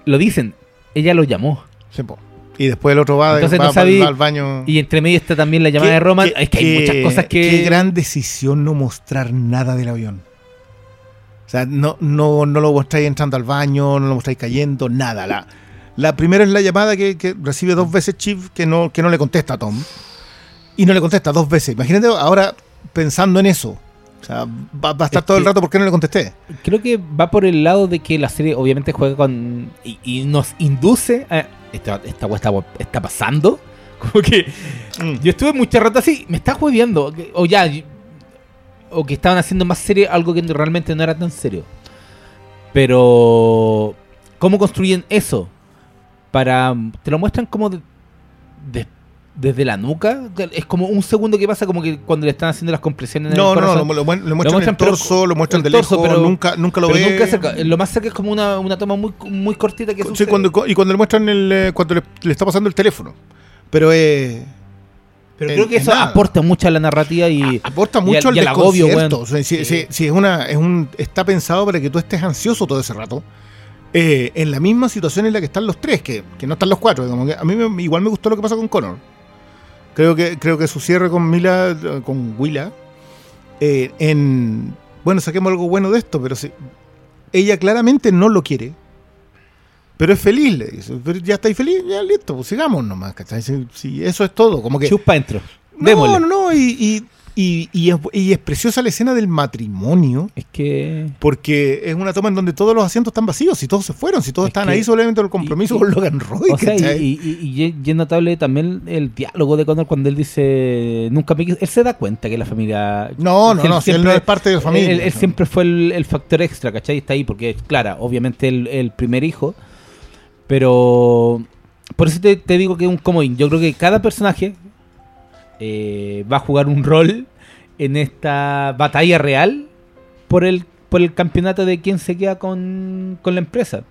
C: lo dicen, ella lo llamó.
B: Sí, po. Y después el otro va,
C: Entonces
B: va-
C: no
B: va-
C: sabí-
B: va al baño.
C: Y entre medio está también la llamada de Roman.
B: qué-
C: es que hay muchas cosas que.
B: Qué gran decisión no mostrar nada del avión. O sea, no, no, no lo mostráis entrando al baño, no lo mostráis cayendo, nada. La, la primera es la llamada que, que recibe dos veces Chief que no, que no le contesta a Tom. Y no le contesta dos veces. Imagínate ahora pensando en eso. O sea, va, va a estar
C: Es
B: todo el rato porque no le contesté.
C: Creo que va por el lado de que la serie obviamente juega con. Y, y nos induce a. Esta, esta está, está pasando. Como que.
B: Mm.
C: Yo estuve mucho rato así, me está jodiendo. O ya. O que estaban haciendo más serio algo que realmente no era tan serio. Pero. ¿Cómo construyen eso? Para. Te lo muestran como. de- de- desde la nuca. Es como un segundo que pasa, como que cuando le están haciendo las compresiones en
B: No,
C: el
B: no,
C: corazón.
B: no, lo, muen- lo muestran,
C: muestran,
B: el
C: pero-
B: torso, lo muestran
C: el
B: de
C: torso,
B: lejos,
C: pero-
B: nunca, nunca lo
C: Pero
B: ve.
C: nunca cerca. Lo más cerca es como una, una toma muy, muy cortita que
B: Sí,
C: sucede.
B: cuando, y cuando le muestran el, eh, cuando le, le está pasando el teléfono. Pero eh,
C: Pero
B: en-
C: creo que
B: en
C: eso
B: nada.
C: aporta mucho a la narrativa y...
B: aporta mucho
C: y al agobio,
B: desconcierto.
C: weón.
B: O sea, si,
C: Sí.
B: si- si es una, es un, está pensado para que tú estés ansioso todo ese rato. eh, en la misma situación en la que están los tres, que, que no están los cuatro. Como que a mí me- igual me gustó lo que pasa con Connor. Creo que, creo que su cierre con Mila, con Willa, eh, en bueno, saquemos algo bueno de esto, pero si, ella claramente no lo quiere. Pero es feliz, le dice. Pero ya estáis feliz, ya listo, pues sigamos nomás, ¿cachai? Si, si eso es todo, como que.
C: Chus para adentro.
B: No,
C: Démosle.
B: no, no, y, y, y, y es, y es preciosa la escena del matrimonio,
C: Es que...
B: porque es una toma en donde todos los asientos están vacíos, si todos se fueron, si todos
C: Es
B: están
C: que-
B: ahí solamente el compromiso
C: y-
B: con Logan Roy.
C: O sea, y,
B: ¿cachai?
C: y- y- y es- notable también el diálogo de Connor cuando él dice, nunca me quis-". Él se da cuenta que la familia...
B: no, no,
C: él
B: no, si él no es parte de la familia.
C: Él, él siempre fue el, el factor extra, ¿cachai? Está ahí porque, claro, obviamente el, el primer hijo, pero por eso te, te digo que es un comodín. Yo creo que cada personaje eh, va a jugar un rol en esta batalla real por el, por el campeonato de quién se queda con, con la empresa.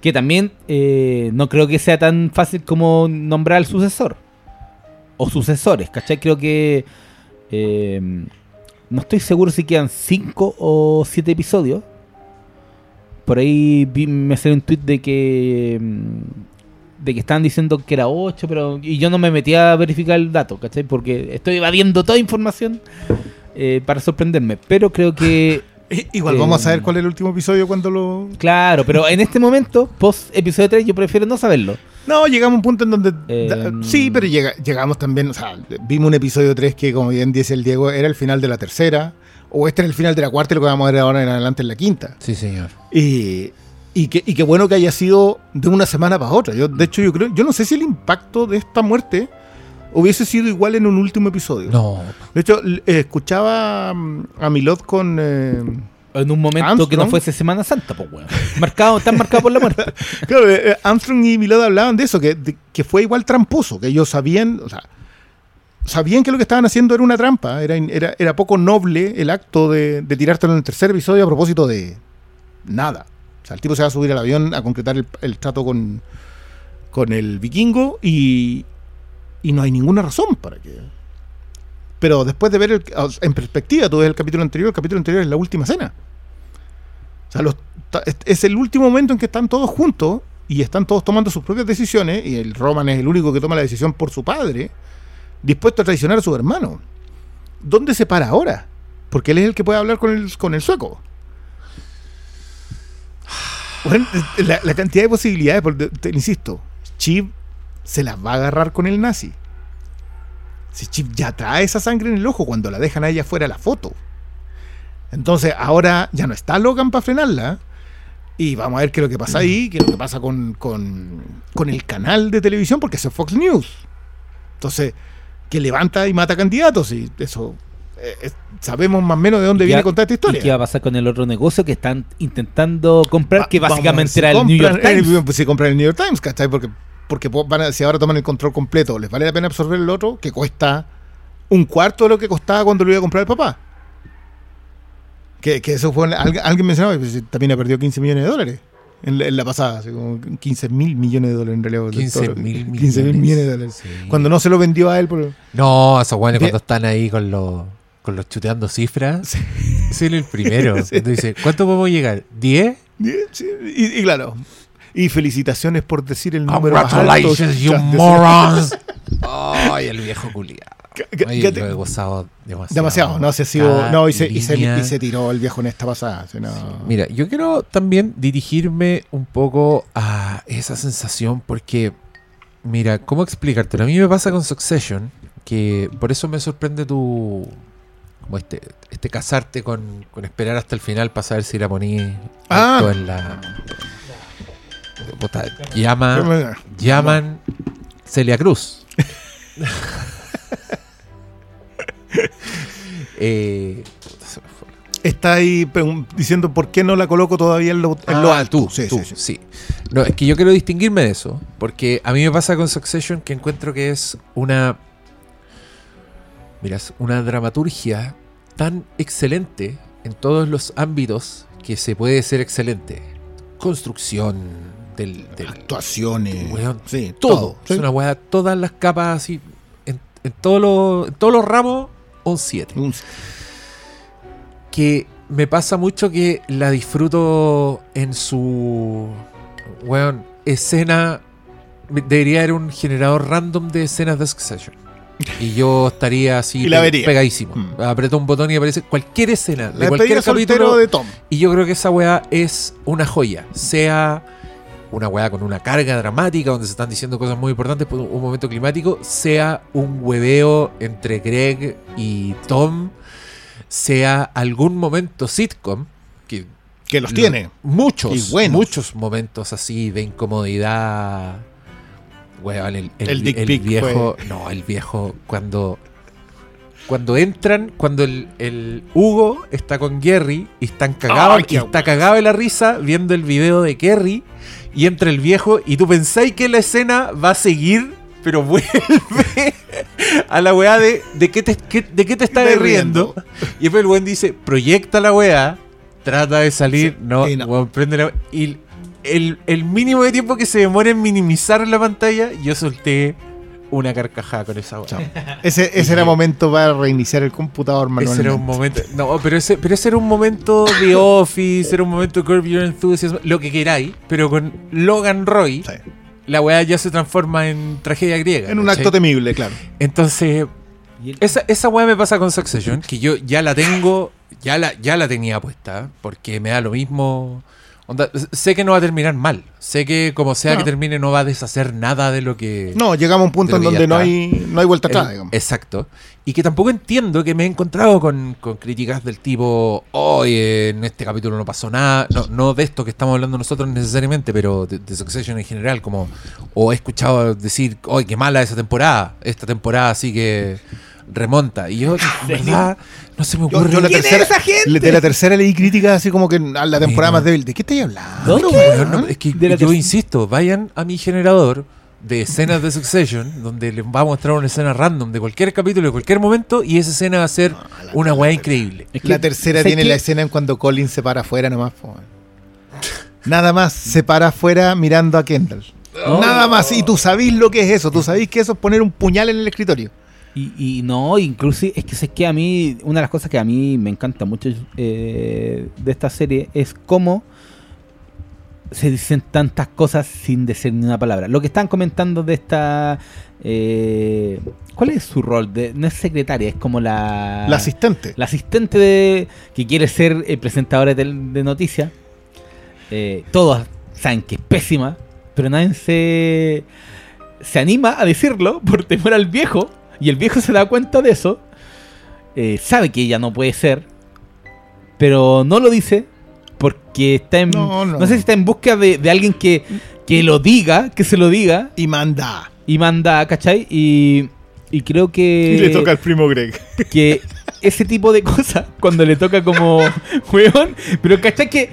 C: Que también eh, no creo que sea tan fácil como nombrar al sucesor. O sucesores, ¿cachai? Creo que... eh, no estoy seguro si quedan 5 o 7 episodios. Por ahí vi- me salió un tweet de que mm, de que estaban diciendo que era 8, pero y yo no me metí a verificar el dato, ¿cachai? Porque estoy evadiendo toda información eh, para sorprenderme. Pero creo que,
B: I- Igual
C: eh,
B: vamos a saber cuál es el último episodio cuando lo...
C: claro, pero en este momento, post episodio 3, yo prefiero no saberlo.
B: No, llegamos a un punto en donde...
C: Eh,
B: da- sí, pero llega- llegamos también, o sea, vimos un episodio 3 que, como bien dice el Diego, era el final de la tercera, o este era el final de la cuarta y lo que vamos a ver ahora en adelante en la quinta.
A: Sí, señor.
B: Y, y, que, y qué bueno que haya sido de una semana para otra. Yo, de hecho, yo creo, yo no sé si el impacto de esta muerte hubiese sido igual en un último episodio.
A: No.
B: De hecho, eh, escuchaba mm, a Milod con... eh,
C: En un momento que no fuese Semana Santa, pues, weón. Marcado, tan marcado por la muerte.
B: claro, eh, Armstrong y Milod hablaban de eso, que, de- que fue igual tramposo, que ellos sabían, o sea, sabían que lo que estaban haciendo era una trampa, era, era, era poco noble el acto de, de tirártelo en el tercer episodio a propósito de nada. El tipo se va a subir al avión a concretar el, trato con, con el vikingo y, y no hay ninguna razón para que Pero después de ver el- en perspectiva, tú ves el capítulo anterior, el capítulo anterior es la última cena. O sea, es el último momento en que están todos juntos y están todos tomando sus propias decisiones y el Roman es el único que toma la decisión por su padre, dispuesto a traicionar a su hermano. ¿Dónde se para ahora? Porque él es el que puede hablar con el, con el sueco. Bueno, la, cantidad de posibilidades, porque te, insisto, Chip se las va a agarrar con el nazi. Si Chip ya trae esa sangre en el ojo cuando la dejan a ella fuera la foto. Entonces ahora ya no está Logan para frenarla. Y vamos a ver qué es lo que pasa ahí, qué es lo que pasa con, con, con el canal de televisión, porque es Fox News. Entonces, que levanta y mata candidatos. Y eso eh, sabemos más o menos de dónde
C: ¿Y
B: viene contar esta
C: ¿Y
B: historia.
C: qué va a pasar con el otro negocio que están intentando comprar?
B: Va-
C: que básicamente
B: si
C: era el New York Times.
B: eh, pues si compran el New York Times, ¿cachai? Porque, porque po- van a- si ahora toman el control completo, ¿les vale la pena absorber el otro? Que cuesta un cuarto de lo que costaba cuando lo iba a comprar el papá. Que, que eso fue. Alguien, alguien mencionaba que pues, también ha perdido 15 millones de dólares en la, en la pasada. así como 15 mil millones de dólares en realidad.
A: 15 mil
B: 15 mil millones de dólares.
A: Sí.
B: Cuando no se lo vendió a él por.
A: No, esos guanes cuando están ahí con los, con los chuteando cifras. Es el primero.
B: Sí.
A: Dice, ¿cuánto podemos llegar? ¿10?
B: Sí, y, y claro. Y felicitaciones por decir el número más alto.
A: You morons. Ay, el viejo culiado. Lo he gozado demasiado.
B: Demasiado, no se ha sido. No, y se, y, se,
A: línea.
B: y se tiró el viejo en esta pasada. sí.
A: Mira, yo quiero también dirigirme un poco a esa sensación porque, mira, ¿cómo explicártelo? A mí me pasa con Succession, que por eso me sorprende tu... Este, este casarte con, con esperar hasta el final para saber si la poní
B: Ah.
A: en la... Puta, llama, llaman Celia Cruz. eh.
B: Está ahí diciendo por qué no la coloco todavía en lo, en lo
A: Ah,
B: alto.
A: Tú,
B: Sí,
A: tú,
B: sí, sí.
A: sí. No, es que yo quiero distinguirme de eso, porque a mí me pasa con Succession que encuentro que es una. Mira, es una dramaturgia tan excelente en todos los ámbitos que se puede ser excelente. Construcción del. del-
B: Actuaciones. Sí,
A: todo.
B: sí.
A: Es una weá, todas las capas así. En, en todos los, en todos los ramos, un 7
B: Un-
A: que me pasa mucho que la disfruto en su weón, escena debería haber un generador random de escenas de Succession y yo estaría así pe- pegadísimo
B: Mm.
A: aprieto un botón y aparece cualquier escena de
B: La
A: cualquier capítulo
B: de Tom.
A: y yo creo que esa weá es una joya sea una weá con una carga dramática donde se están diciendo cosas muy importantes por un momento climático sea un hueveo entre Greg y Tom sea algún momento sitcom que
B: Que los
A: lo-
B: tiene.
A: muchos
B: Y buenos.
A: muchos momentos así de incomodidad Weón, el, el-
B: El dick
A: el
B: pic
A: viejo no el viejo cuando cuando entran cuando el, el Hugo está con Gary y están cagados y está cagado de la risa viendo el video de Kerry y entra el viejo y tú pensáis que la escena va a seguir pero vuelve a la weá de de qué te, qué- de qué te estás
B: De
A: riendo. Y después el weón dice, proyecta la weá, trata de salir,
B: Sí,
A: no,
B: no.
A: weón, prende la Y el, el mínimo de tiempo que se demora en minimizar la pantalla, yo solté una carcajada con esa.
B: Chao. Ese, ese era momento para reiniciar el computador
A: Ese
B: manualmente.
A: era un momento. No, pero ese, pero ese era un momento de Office, era un momento de Curb Your Enthusiasm, lo que queráis, pero con Logan Roy,
B: Sí.
A: la weá ya se transforma en tragedia griega.
B: En un
A: ¿cachai?
B: acto temible, claro.
A: Entonces, esa, esa weá me pasa con Succession, que yo ya la tengo, ya la, ya la tenía puesta, porque me da lo mismo. Onda, sé que no va a terminar mal. Sé que como sea
B: No.
A: que termine, no va a deshacer nada de lo que.
B: No, llegamos a un punto en donde no hay, no hay vuelta atrás,
A: El-
B: digamos.
A: exacto. Y que tampoco entiendo que me he encontrado con, con críticas del tipo, oye, en este capítulo no pasó nada. No, no de esto que estamos hablando nosotros necesariamente, pero de, de Succession en general. como O he escuchado decir, oye, qué mala esa temporada. Esta temporada sí que remonta. Y yo, en verdad, no se me ocurre.
B: yo la
C: ¿Quién es
B: tercera,
C: esa gente?
B: le- de la tercera leí críticas así como que a la temporada
A: no.
B: más débil. ¿De qué estáis hablando?
C: ¿Dónde?
A: Weón, no, es que
C: De
A: yo insisto, vayan a mi generador de escenas de Succession, donde les va a mostrar una escena random de cualquier capítulo, de cualquier momento, y esa escena va a ser una weá increíble.
C: es que-
B: La tercera
C: ¿sabes
B: tiene la escena en cuando Colin se para afuera nomás. po. Nada más se para afuera mirando a Kendall. Nada más. Y tú sabís lo que es eso. Tú sabís que eso es poner un puñal en el escritorio.
C: Y, y no, incluso es que sé que a mí, una de las cosas que a mí me encanta mucho eh, de esta serie es cómo se dicen tantas cosas sin decir ni una palabra. Lo que están comentando de esta... eh, ¿Cuál es su rol? De, no es secretaria, es como la...
B: La asistente.
C: la asistente de, que quiere ser eh, presentadora de, de noticias. Eh, todos saben que es pésima, pero nadie se, se anima a decirlo por temor al viejo. Y el viejo se da cuenta de eso. eh, sabe que ella no puede ser, pero no lo dice porque está en.
B: No,
C: No,
B: no.
C: sé si está en busca de, de alguien que, que lo diga, que se lo diga
B: Y manda.
C: y manda, ¿cachai? Y, y creo que
B: Y le toca al primo Greg.
C: que ese tipo de cosas, cuando le toca como weón, pero ¿cachai que?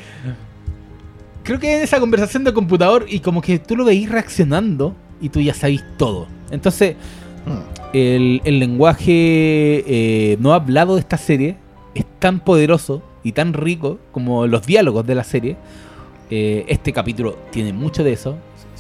C: Creo que en esa conversación de computador y como que tú lo veís reaccionando y tú ya sabís todo. Entonces, el, lenguaje eh, no hablado de esta serie es tan poderoso y tan rico como los diálogos de la serie. Eh, este capítulo tiene mucho de eso,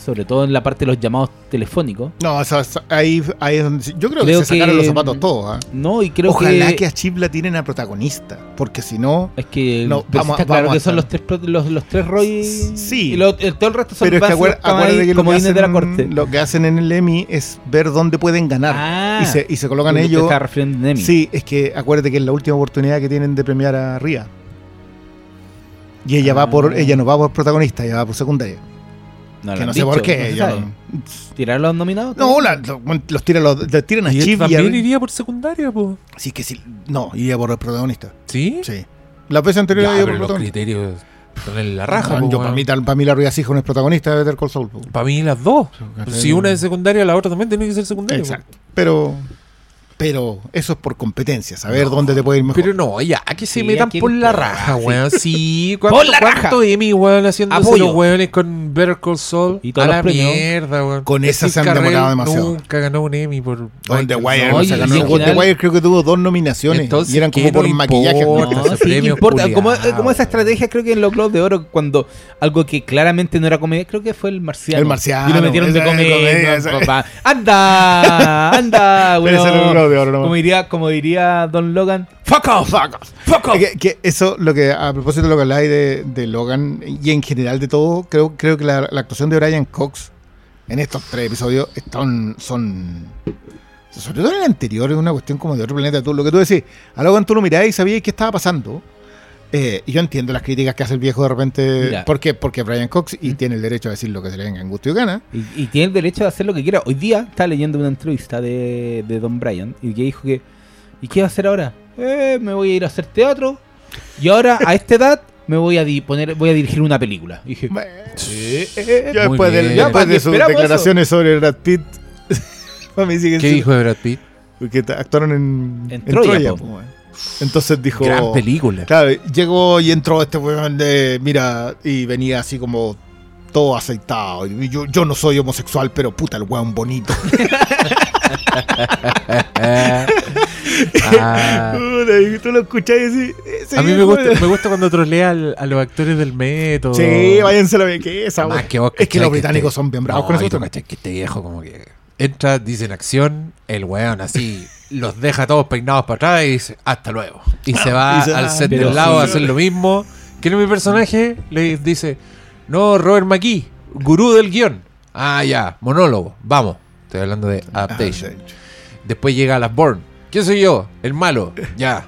C: sobre todo en la parte de los llamados telefónicos.
B: No, o sea, ahí, ahí es donde. Yo creo,
C: Creo
B: que se sacaron los zapatos todos. ¿ah?
C: No, y creo
B: Ojalá que...
C: que,
B: a Chip la tienen a protagonista. Porque si no.
C: Es que
B: No,
C: pero
B: vamos-
C: está claro
B: vamos
C: que son los tres, los, los tres Roy.
B: Sí.
C: Y lo- el- todo el resto son
B: Pero es que acuérdate que, lo que, hacen,
C: de la corte.
B: lo que hacen en el Emmy es ver dónde pueden ganar.
C: Ah,
B: y, se, y se colocan ellos.
C: estás refiriendo a Nemi.
B: Sí, es que acuérdate que es la última oportunidad que tienen de premiar a Ria. Y ella va por,
C: Ah.
B: ella no va por protagonista, ella va por secundaria.
C: No,
B: que no sé
C: dicho,
B: por qué.
C: no ¿Tirar los nominados?
B: No, la- lo- los tiran, los, los tiran a
A: Y él
B: Chip y
A: también
B: a,
A: iría por secundaria, po.
B: Sí, que sí. No, iría por el protagonista.
A: ¿Sí?
B: Sí. La vez anterior
A: Ya,
B: iba por el
A: los
B: protagonista.
A: criterios están en la raja,
B: No, yo, para, mí, para mí la Ria Hijo no es protagonista de Better Call Saul. po.
A: Para mí las dos. Si una es secundaria, la otra también tiene que ser secundaria. po.
B: Exacto. Pero, pero eso es por competencia, saber
A: No,
B: dónde te puede ir mejor.
A: Pero no, ya, que se
C: Sí,
A: metan por la raja, weón. Sí, ¿cuánto,
C: Por la raja.
A: cuánto Emmy, weón,
C: Apoyo.
A: los weones con Better Call Saul?
C: Y
A: a la
C: premios.
A: mierda, weón.
B: Con esa se han demorado demasiado.
A: Nunca ganó un Emmy por
B: Con The Wire, no se ganó. The Wire creo que tuvo dos nominaciones
A: Entonces,
B: y eran
A: ¿qué
B: como por
A: no
B: maquillaje.
C: No, sí, importa. Como,
A: culiao.
C: como esa estrategia, creo que en los Globos de Oro, cuando algo que claramente no era comedia, creo que fue el marciano.
B: El Marciano,
C: Y lo metieron de comedia. ¡Anda! ¡Anda! Weón! Como, diría, como diría Don Logan, ¡Fuck off! ¡Fuck off!
B: Es Que, que eso, lo que a propósito de lo que habláis de, de Logan y en general de todo, creo, creo que la, la actuación de Brian Cox en estos tres episodios están, son. Sobre todo en el anterior, es una cuestión como de otro planeta. Tú, lo que tú decís, a Logan tú lo mirabas y sabías qué estaba pasando. Eh, y yo entiendo las críticas que hace el viejo de repente.
C: Mira.
B: ¿Por qué? Porque Brian Cox y tiene el derecho a decir lo que se le venga en gusto y gana.
C: Y, y tiene el derecho de hacer lo que quiera. Hoy día estaba leyendo una entrevista de, de Don Bryan y que dijo que. ¿Y qué va a hacer ahora? Eh, me voy a ir a hacer teatro. Y ahora, a esta edad, me voy a di- poner, voy a dirigir una película. Y dije, eh,
B: Yo
A: Muy
B: después, de,
A: bien.
B: después
C: ¿para
B: de
C: qué
B: sus declaraciones sobre Brad Pitt, para mí siguen
A: ¿Qué
B: siendo-
A: dijo de Brad Pitt?
B: Porque actuaron en,
C: En
B: en
C: Troya,
B: Troya.
C: po.
B: po, weón. Entonces dijo.
A: Gran película.
B: Claro, llegó y entró este weón de. Mira, y venía así como todo aceitado. Y yo, yo no soy homosexual, pero puta el weón bonito.
A: Ah.
B: Tú lo escuchás y decís.
A: A mí me gusta, me gusta cuando trolea al- a los actores del método.
B: Sí, váyanse a la que
A: vos,
B: Es que los británicos
A: este-
B: son bien bravos
A: No,
B: con eso.
A: que este viejo como que entra, dice en acción, el weón así los deja todos peinados para atrás y dice, hasta luego. Y se va
B: Y se
A: al set del lado a
C: sí.
A: hacer lo mismo. Que mi personaje le dice, no, Robert McKee, gurú del guion. Ah, ya, monólogo, vamos. Estoy hablando de adaptation.
B: Ah,
A: Después llega a las Born. ¿Quién soy yo? El malo. Ya.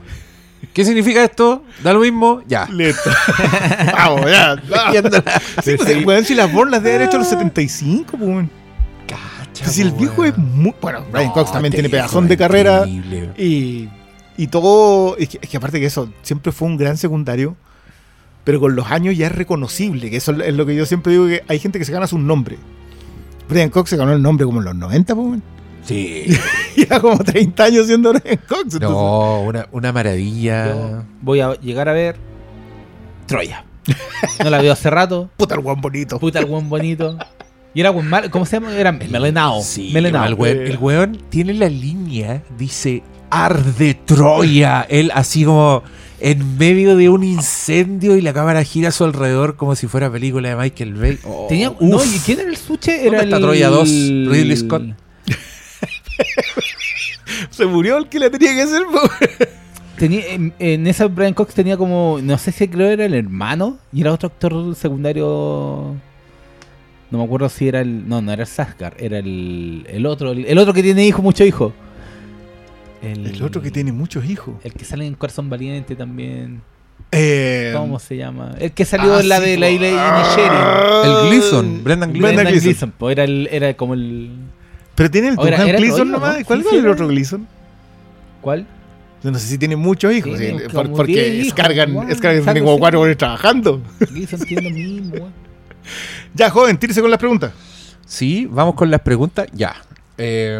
A: ¿Qué significa esto? ¿Da lo mismo? Ya.
B: Listo. Vamos, ya. Sí, pues, el weón, si las borlas de haber hecho a los 75, pues, Si el
A: po,
B: viejo es muy. Bueno, Brian
A: No,
B: Cox también tiene pedazón de carrera.
A: increíble.
B: Y, y todo. Es que, es que aparte que eso, siempre fue un gran secundario. Pero con los años ya es reconocible. Que eso es lo que yo siempre digo: que hay gente que se gana su nombre. Brian Cox se ganó el nombre como en los 90, pues.
A: Sí.
B: Ya como 30 años siendo Brian Cox. entonces-
A: No, una, una maravilla.
C: yo voy a llegar a ver Troya. No la veo hace rato.
B: Puta el guan bonito.
C: Puta, el buen bonito. Y era buen mal. ¿Cómo se llama? Era Melenao.
A: Sí,
C: Melenao.
A: el, weón, el weón tiene la línea, dice Arde Troya. Él así como en medio de un incendio y la cámara gira a su alrededor como si fuera película de Michael Bay. Oh,
C: Tenía, no, ¿y quién era el suche? Era
A: ¿Dónde está
C: el,
A: Troya 2? Ridley Scott.
B: Se murió el que le tenía que hacer.
C: Tenía, en, en esa Brian Cox tenía como, no sé si creo era el hermano y era otro actor secundario. No me acuerdo si era el, no, no era el Sasgar, era el, el otro, el, el otro que tiene hijos, muchos hijos.
B: El otro que tiene muchos hijos.
C: El que sale en Corazón Valiente también.
B: Eh,
C: ¿Cómo se llama? El que salió
B: ah,
C: en la
B: sí,
C: de la isla de
A: El Gleason, Brendan Gleason.
B: Brendan
C: po, era, el, era como el.
B: Pero tiene el
C: otro
B: Gleason nomás.
C: ¿no?
B: ¿Cuál
C: Sí,
B: es
C: sí,
B: el
C: era.
B: otro Gleason?
C: ¿Cuál?
B: Yo no sé si tiene muchos hijos. Sí, por- porque
C: 10 hijos,
B: descargan, descargan como cuatro horas trabajando.
C: Gleason tiene lo mismo.
B: Ya, joven, tírese con las preguntas.
A: Sí, vamos con las preguntas. Ya. Eh,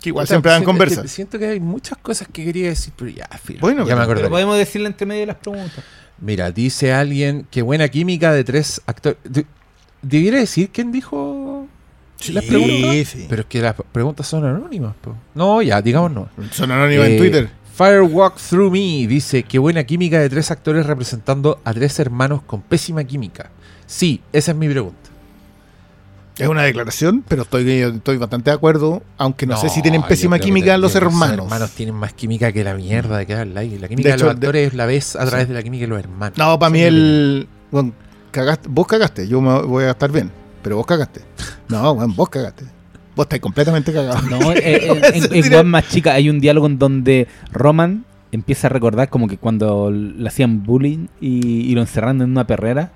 B: Que igual siempre dan
A: siento-
B: conversa.
A: que Siento que hay muchas cosas que quería decir, pero ya, filo,
B: Bueno,
A: ya me acordé.
C: Pero podemos decirle entre medio de las preguntas.
A: Mira, dice alguien que buena química de tres actores. De- ¿Debiera decir quién dijo las preguntas?
B: sí.
A: Pero es que las preguntas son anónimas. po. No, ya, digamos no.
B: Son anónimas
A: Eh,
B: en Twitter.
A: Firewalk Through Me dice que buena química de tres actores representando a tres hermanos con pésima química. Sí, esa es mi pregunta.
B: Es una declaración, pero estoy, estoy bastante de acuerdo, aunque no, sé si tienen pésima química los
A: que esos
B: hermanos.
A: hermanos tienen más química que la mierda de que habla. La química
B: De
A: de, los
B: de-
A: actores la ves a través de la química de los hermanos.
B: No, para mí
A: es mi
B: el... Bueno, cagaste, vos cagaste, yo me voy a estar bien, pero vos cagaste. No, bueno, vos cagaste. Vos estás completamente cagado.
C: No, eh, eh, en, en, más chica hay un diálogo en donde Roman empieza a recordar como que cuando le hacían bullying y, y lo encerraron en una perrera.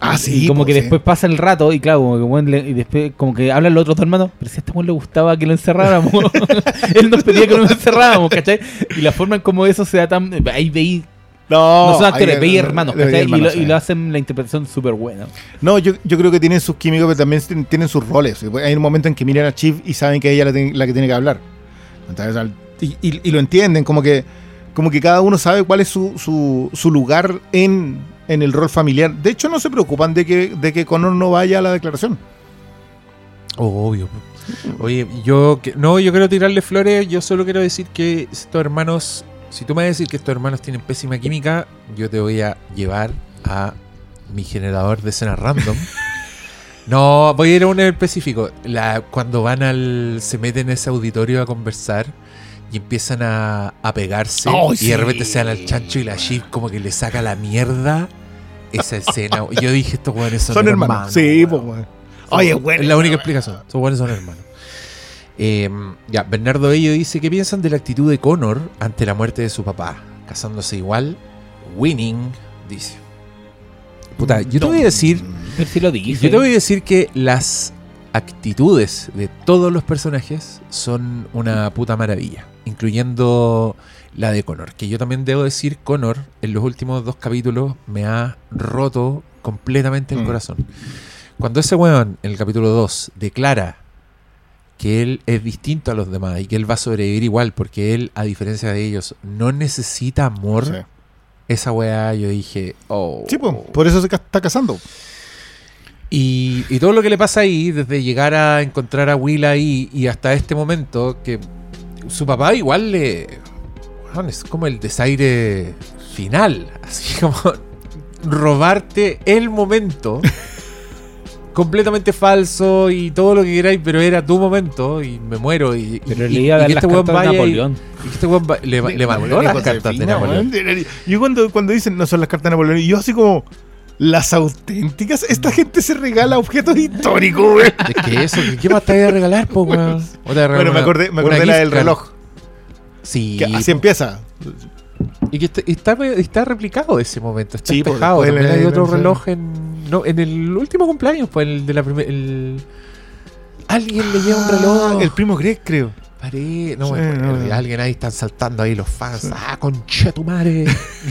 B: Ah, sí.
C: Y como que después pasa el rato y claro, como que weón le- y después como que hablan los otros dos hermanos, pero si a este weón le gustaba que lo encerráramos. Él nos pedía que lo encerráramos, ¿cachai? Y la forma en como eso se da tan... Ahí veí...
B: No,
C: No son actores, veí hermanos, ¿cachai?
B: hermanos,
C: y, lo,
B: sí.
C: y lo hacen la interpretación súper buena.
B: No, yo, yo creo que tienen sus químicos, pero también tienen- sus roles. Hay un momento en que miran a Chief y saben que ella es la, la que tiene que hablar. Entonces, y, y- y lo entienden, como que, como que cada uno sabe cuál es su, su, su lugar en, en el rol familiar. De hecho, no se preocupan de que, de que Connor no vaya a la declaración.
A: Obvio. Oye, yo no, yo quiero tirarle flores, yo solo quiero decir que estos hermanos, si tú me vas a decir que estos hermanos tienen pésima química, yo te voy a llevar a mi generador de escenas random. No, voy a ir a un específico. La, cuando van al. se meten en ese auditorio a conversar y empiezan a, a pegarse
B: ¡Ay,
A: y
B: sí!
A: de repente se dan al chancho y la Shiv como que le saca la mierda. Esa escena. Yo dije, estos weones son,
B: Son, hermanos. Sí, pues, weón. Oye, bueno.
A: Es la única explicación. Son buenos son hermanos. Eh, ya, Bernardo Bello dice: ¿Qué piensan de la actitud de Connor ante la muerte de su papá? Casándose igual, winning, dice. Puta, yo te voy a decir.
C: Si lo.
A: Yo te voy a decir que las actitudes de todos los personajes son una puta maravilla, incluyendo la de Connor, que yo también debo decir, Connor en los últimos dos capítulos me ha roto completamente el
B: Mm.
A: corazón. Cuando ese weón en el capítulo 2 declara que él es distinto a los demás y que él va a sobrevivir igual porque él, a diferencia de ellos, no necesita amor,
B: Sí.
A: esa weá yo dije, oh.
B: Sí, pues, por eso se ca- está casando.
A: Y, y todo lo que le pasa ahí, desde llegar a encontrar a Will ahí y hasta este momento, que su papá igual le. es como el desaire final. Así como robarte el momento. completamente falso y todo lo que queráis, pero era tu momento y me muero. Y,
C: Pero
A: y-
C: le iba a
A: y
C: dar las
A: este
C: cartas de
A: vaya y-
C: Napoleón.
A: y este weón va- le, le mandó las cartas de Napoleón.
B: Yo cuando, cuando dicen no son las cartas de Napoleón, yo así como las auténticas, esta gente se regala objetos históricos, güey.
A: Es que eso, ¿qué- ¿qué más te voy a regalar, po, weón? O te voy a regalar
B: Bueno, me acordé, me acordé la del reloj.
A: Sí,
B: Que así
A: po.
B: empieza.
A: Y que está, está, está replicado ese momento, está
B: Sí, pues,
A: espejado.
B: le-
A: hay otro
B: le-
A: reloj en, no, en el último cumpleaños, pues el de la primer, el Alguien le lleva un reloj.
B: Ah, El primo Greg, creo.
A: No
B: Sí, no,
A: Alguien ahí están saltando ahí los fans. Ah, concha tu madre.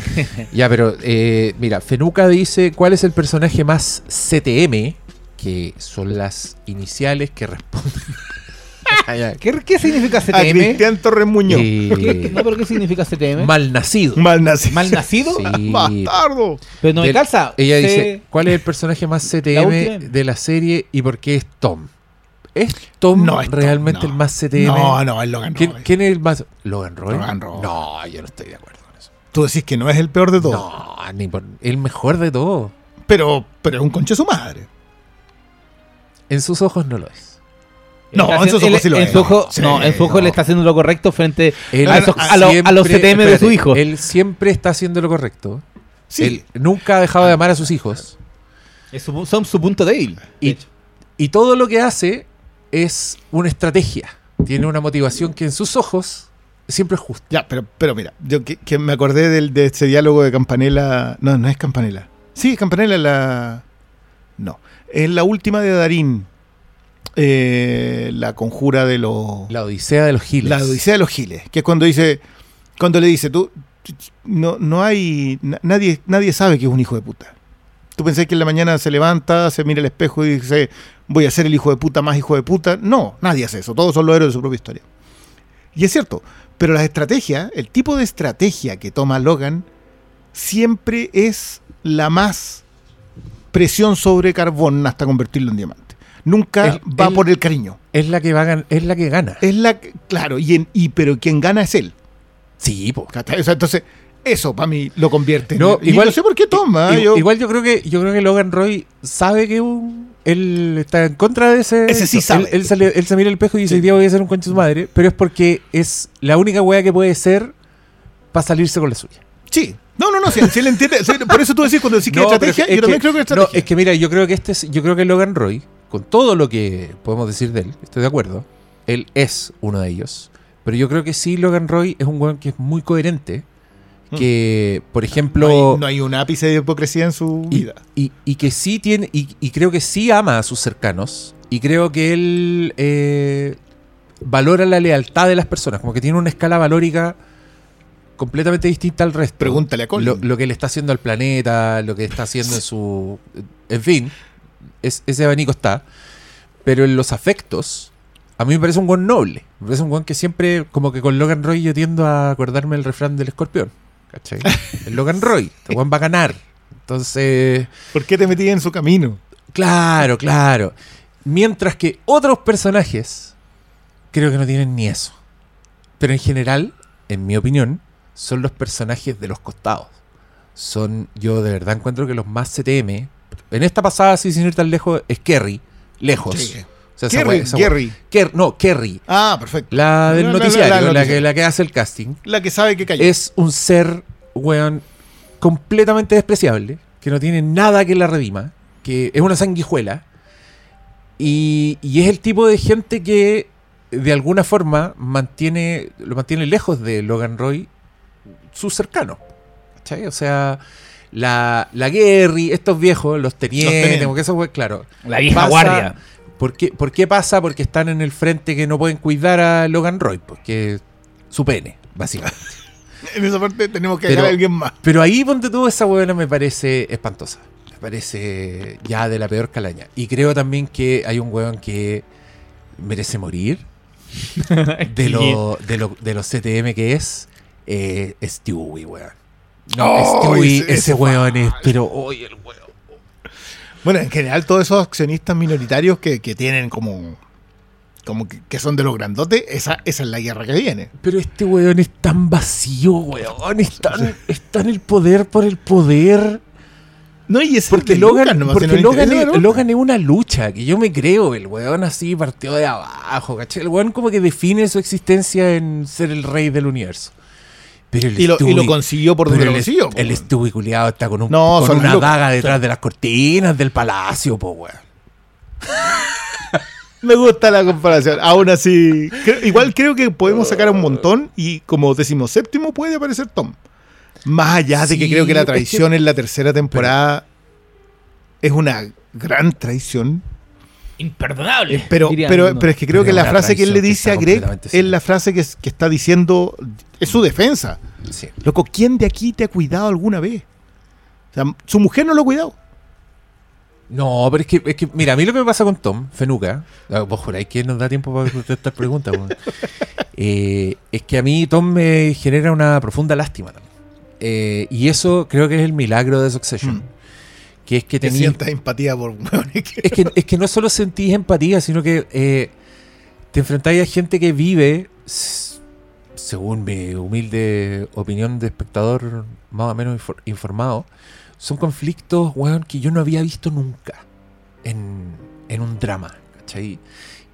A: ya, pero eh, mira, Fenuca dice: ¿Cuál es el personaje más CTM? Que son las iniciales que responden. Ah.
C: ¿Qué, qué significa
B: A
C: CTM?
B: Cristian Torres Muñoz.
A: Eh,
C: ¿Qué- no, pero ¿qué significa CTM?
A: mal nacido.
B: Mal nacido.
C: ¿Mal nacido?
A: Sí.
B: Bastardo.
C: Pero no me calza.
A: Ella
C: C-
A: dice, ¿cuál es el personaje más
C: La
A: CTM
C: última.
A: de la serie y por qué es Tom? ¿Es Tom
B: No, es Tom,
A: realmente
B: no.
A: el más CTM?
B: No, no, es Logan
A: ¿Quién,
B: Roy.
A: quién es el más? ¿Logan Roy?
B: Logan Roy.
A: No, yo no estoy de acuerdo con eso.
B: Tú decís que no es el peor de todos.
A: No, ni por- el mejor de todo.
B: Pero, pero es un conche su madre.
A: En sus ojos no lo es.
B: No, en sus ojos sí lo
C: en
B: es.
C: su ojo-
B: Sí,
C: No, en su ojo
B: no.
C: le está haciendo lo correcto frente
A: Él
C: a, esos- a lo- a los
A: siempre-
C: CTM de su hijo.
A: Él siempre está haciendo lo correcto.
B: Sí.
A: Él nunca ha dejado de amar a sus hijos.
C: Es su- son su punto débil. de
A: Y,
C: hecho.
A: y todo lo que hace es una estrategia. Tiene una motivación que en sus ojos siempre es justa.
B: Ya, pero, pero mira, yo que, que me acordé del, de ese diálogo de Campanella. No, no es Campanella. Sí, Campanella es la. No. Es la última de Darín. Eh, la conjura de los.
A: La odisea de los giles.
B: La Odisea de los Giles. Que es cuando dice. Cuando le dice, tú. No, no hay. na- Nadie, nadie sabe que es un hijo de puta. Tú pensás que en la mañana se levanta, se mira al espejo y dice, voy a ser el hijo de puta más hijo de puta. No, nadie hace eso. Todos son los héroes de su propia historia. Y es cierto. Pero las estrategias, el tipo de estrategia que toma Logan, siempre es la más presión sobre carbón hasta convertirlo en diamante. Nunca
A: El-
B: va
A: el-
B: por el cariño.
A: Es la que va a es la que gana.
B: Es la claro, y, en- y pero quien gana es él.
A: Sí,
B: sea, entonces, eso para mí lo convierte. en-
A: No,
B: y
A: igual-
B: no sé por qué toma.
A: I-
B: yo-
A: Igual yo creo que yo creo que Logan Roy sabe que un- él está en contra de ese.
B: Ese sí
A: él-
B: sabe.
A: Él, se, le- él se mira al espejo y dice:
B: Sí.
A: "Hoy día voy a ser un concha de su madre. Pero es porque es la única wea que puede ser para salirse con la suya.
B: sí. No, no, no, si, si él entiende. por eso tú decís cuando decís que es
A: No,
B: estrategia,
A: es
B: yo también creo que es
A: No,
B: estrategia.
A: es que mira, yo creo que este es- yo creo que Logan Roy, con todo lo que podemos decir de él, estoy de acuerdo. Él es uno de ellos. Pero yo creo que sí, Logan Roy es un weón que es muy coherente.
B: Mm.
A: Que, por ejemplo.
B: no, hay, no hay un ápice de hipocresía en su
A: y,
B: vida.
A: y- y que sí tiene, y, y creo que sí ama a sus cercanos, y creo que él eh, valora la lealtad de las personas, como que tiene una escala valórica completamente distinta al resto.
B: Pregúntale a Colin.
A: Lo, lo que le está haciendo al planeta, lo que está haciendo en su... En fin, es- ese abanico está. Pero en los afectos, a mí me parece un buen noble. Me parece un buen que siempre, como que con Logan Roy yo tiendo a acordarme el refrán del escorpión. ¿Cachai? El Logan Roy, este buen va a ganar. Entonces...
B: ¿Por qué te metí en su camino?
A: Claro, claro. Mientras que otros personajes creo que no tienen ni eso. Pero en general, en mi opinión, son los personajes de los costados. Son, yo de verdad encuentro que los más CTM. En esta pasada, sí, sin ir tan lejos, es Kerry. Lejos.
B: Sí.
A: O sea, esa
B: Kerry,
A: esa
B: Kerry.
A: Ker- no, Kerry.
B: Ah, perfecto.
A: La del
B: La- la- la-
A: noticiario,
B: la
A: que, la que hace el casting.
B: La que sabe que cayó.
A: Es un ser, weón, completamente despreciable, que no tiene nada que la redima, que es una sanguijuela, y, y es el tipo de gente que de alguna forma mantiene, lo mantiene lejos de Logan Roy, sus cercanos. ¿Cachai? O sea, la, la Gary, estos viejos, los tenientes,
B: tenientes.
A: porque eso fue claro.
C: La vieja
A: Pasa-
C: guardia.
A: ¿Por qué, por qué pasa? Porque están en el frente que no pueden cuidar a Logan Roy, porque su pene, básicamente.
B: En esa parte tenemos que
A: Pero-
B: dejar a alguien más.
A: Pero ahí, ponte tú, esa huevona me parece espantosa. Me parece ya de la peor calaña. Y creo también que hay un huevón que merece morir de, lo, de, lo- de los CTM que es eh, Stewie, weón. No,
B: Oh,
A: Stewie,
B: ese-
A: ese, weón es, pero oye, el weón.
B: Bueno, en general, todos esos accionistas minoritarios que, que tienen como. como que, que son de los grandotes, esa, esa es la guerra que viene.
A: Pero este weón es tan vacío, weón. Es tan, es tan el poder por el poder.
B: No, y es
A: Porque Logan,
B: nomás,
A: porque Logan, es. Logan es una lucha, que yo me creo, el weón así partió de abajo, ¿cachai? El weón como que define su existencia en ser el rey del universo. Pero el
B: Y lo, y lo
A: Stewie-
B: consiguió por donde lo
A: el,
B: consiguió.
A: el Stewie culiado está con, un,
B: No,
A: con una daga detrás de las cortinas del palacio, po, weón.
B: Me gusta la comparación. Aún así, igual creo que podemos sacar un montón y como decimos séptimo puede aparecer Tom. Más allá de que creo que la
A: es que-
B: traición en la tercera temporada es una gran traición.
C: Imperdonable.
B: Pero,
C: dirían
B: pero,
C: algunos.
B: pero es que creo
A: Pero
B: que la frase que él le dice a Greg es la frase que, es- que está diciendo, es su defensa.
A: Sí.
B: Loco, ¿quién de aquí te ha cuidado alguna vez? O sea, su mujer no lo ha cuidado.
A: No, pero es que, es que, mira, a mí lo que me pasa con Tom, Fenuca, ah, vos juráis que nos da tiempo para contestar preguntas. Eh, es que a mí Tom me genera una profunda lástima también. Eh, y eso creo que es el milagro de Succession.
B: Mm.
A: Que es que tenía
B: sientas empatía por que-
A: es que, es que no solo sentís empatía, sino que eh, te enfrentáis a gente que vive, según mi humilde opinión de espectador más o menos infor- informado, son conflictos, weón, que yo no había visto nunca en, en un drama. ¿cachai?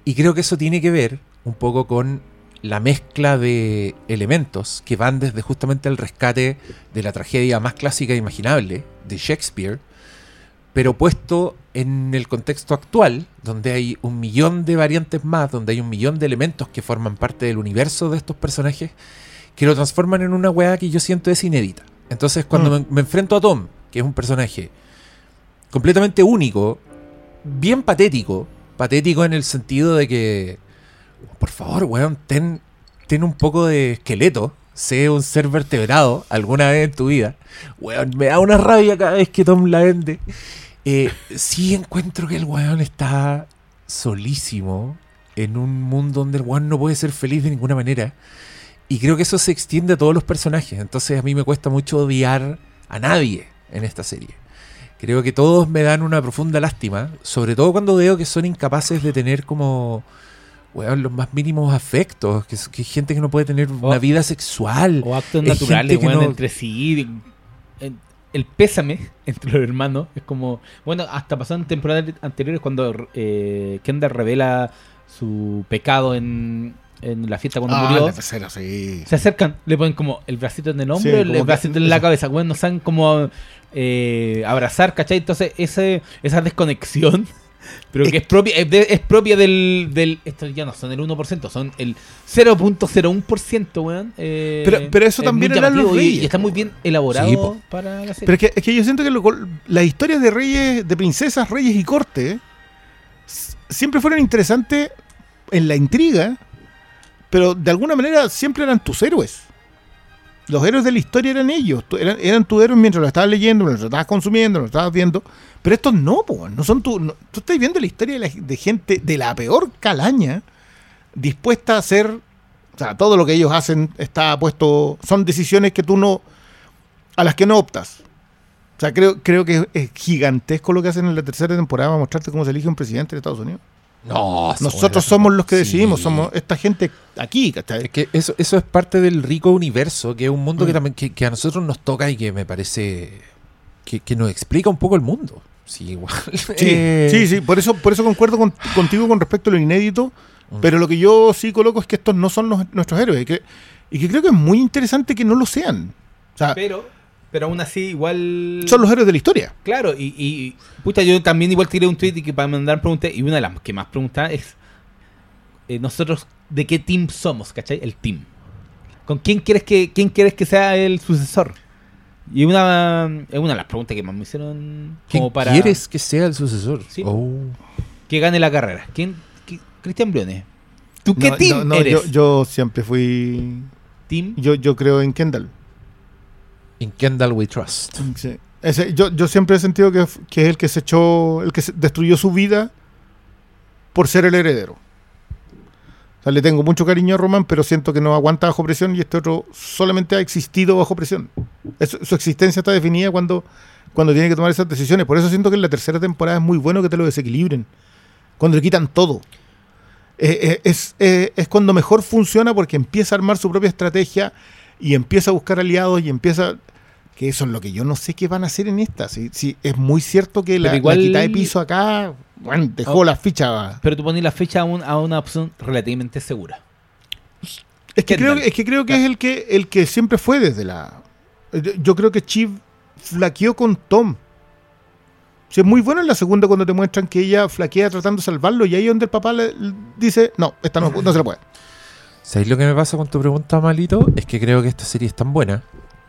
A: Y creo que eso tiene que ver un poco con la mezcla de elementos que van desde justamente el rescate de la tragedia más clásica e imaginable de Shakespeare, pero puesto en el contexto actual, donde hay un millón de variantes más, donde hay un millón de elementos que forman parte del universo de estos personajes, que lo transforman en una weá que yo siento es inédita. Entonces, cuando
B: Mm.
A: me, me enfrento a Tom, que es un personaje completamente único, bien patético, patético en el sentido de que, por favor, weón, ten, ten un poco de esqueleto, sé un ser vertebrado alguna vez en tu vida. Weón, me da una rabia cada vez que Tom la vende. Eh, sí encuentro que el weón está solísimo en un mundo donde el weón no puede ser feliz de ninguna manera. Y creo que eso se extiende a todos los personajes. Entonces a mí me cuesta mucho odiar a nadie en esta serie. Creo que todos me dan una profunda lástima, sobre todo cuando veo que son incapaces de tener como weón, los más mínimos afectos, que, que gente que no puede tener una
C: O-
A: vida sexual.
C: O actos naturales,
A: que
C: weón,
A: no-
C: entre sí. en- El pésame entre los hermanos es como. Bueno, hasta pasó en temporadas anteriores cuando eh, Kendall revela su pecado en, en la fiesta cuando
B: Ah,
C: murió.
B: la tercera, sí.
C: Se acercan, le ponen como el bracito en el hombro,
B: Sí,
C: el,
B: que-
C: bracito en la cabeza. Bueno, no saben cómo eh, abrazar, ¿cachai? Entonces, ese, esa desconexión, pero que es propia, es, de- es propia del, del. Estos ya no son el 1%, son el 0.01%, weón. eh,
B: Pero- pero eso
C: es
B: también eran los
C: y-
B: reyes,
C: Y está muy bien elaborado
A: Sí,
C: para la serie.
B: Pero es que, es que yo siento que lo- las historias de reyes, de princesas, reyes y corte siempre fueron interesantes en la intriga, pero de alguna manera siempre eran tus héroes. Los héroes de la historia eran ellos, eran, eran tus héroes mientras lo estabas leyendo, mientras lo estabas consumiendo, lo estabas viendo. Pero estos no, po, no son tu, tú estás viendo la historia de, la- gente de la peor calaña dispuesta a hacer, o sea, todo lo que ellos hacen está puesto, son decisiones que tú no, a las que no optas. O sea, creo, creo que es gigantesco lo que hacen en la tercera temporada mostrarte cómo se elige un presidente de Estados Unidos.
A: No,
B: Nosotros somos los que
A: Sí.
B: decidimos, somos esta gente aquí, ¿cachai?
A: Es que eso, eso es parte del rico universo, que es un mundo que
B: Mm.
A: también que, que a nosotros nos toca y que me parece que, que nos explica un poco el mundo. Sí, igual.
B: Sí,
A: Eh,
B: sí, sí, por eso, por eso concuerdo con- contigo con respecto a lo inédito,
A: Mm.
B: pero lo que yo sí coloco es que estos no son los- nuestros héroes y que, y que creo que es muy interesante que no lo sean. O sea,
C: pero, pero aún así, igual.
B: son los héroes de la historia.
C: Claro, y, y pucha, yo también igual tiré un tweet y que para mandar preguntas, y una de las que más preguntan es eh, nosotros de qué team somos, ¿cachai? El team. ¿Con quién quieres que quién quieres que sea el sucesor? Y una es una de las preguntas que más me hicieron
A: ¿Quién
C: como para
A: quieres que sea el sucesor?
C: Sí.
A: Oh.
C: que gane la carrera. ¿Quién? qué- Cristian Briones. ¿Tú qué
B: No,
C: team
B: no, no,
C: eres?
B: yo, yo siempre fui.
C: Team.
B: Yo, yo creo en Kendall.
A: In Kendall We Trust.
B: Sí. Ese- yo, yo siempre he sentido que, que es el que se echó, el que destruyó su vida por ser el heredero. O sea, le tengo mucho cariño a Román, pero siento que no aguanta bajo presión y este otro solamente ha existido bajo presión. Es- su existencia está definida cuando, cuando tiene que tomar esas decisiones. Por eso siento que en la tercera temporada es muy bueno que te lo desequilibren. Cuando le quitan todo. Eh, eh, es, eh, es cuando mejor funciona porque empieza a armar su propia estrategia y empieza a buscar aliados y empieza que eso es lo que yo no sé qué van a hacer en esta. Si, si es muy cierto que la,
C: igual-
B: la quita de piso acá, bueno, dejó
C: Oh.
B: las fichas.
C: Pero tú pones la fecha a, un- a una opción relativamente segura.
B: Es que, creo, es que creo que es el que el que siempre fue desde la. yo- creo que Chief flaqueó con Tom. Es muy bueno en la segunda cuando te muestran que ella flaquea tratando de salvarlo y ahí donde el papá le, le dice, no, esta no, no se la puede.
A: ¿Sabéis lo que me pasa con tu pregunta, Malito? Es que creo que esta serie es tan buena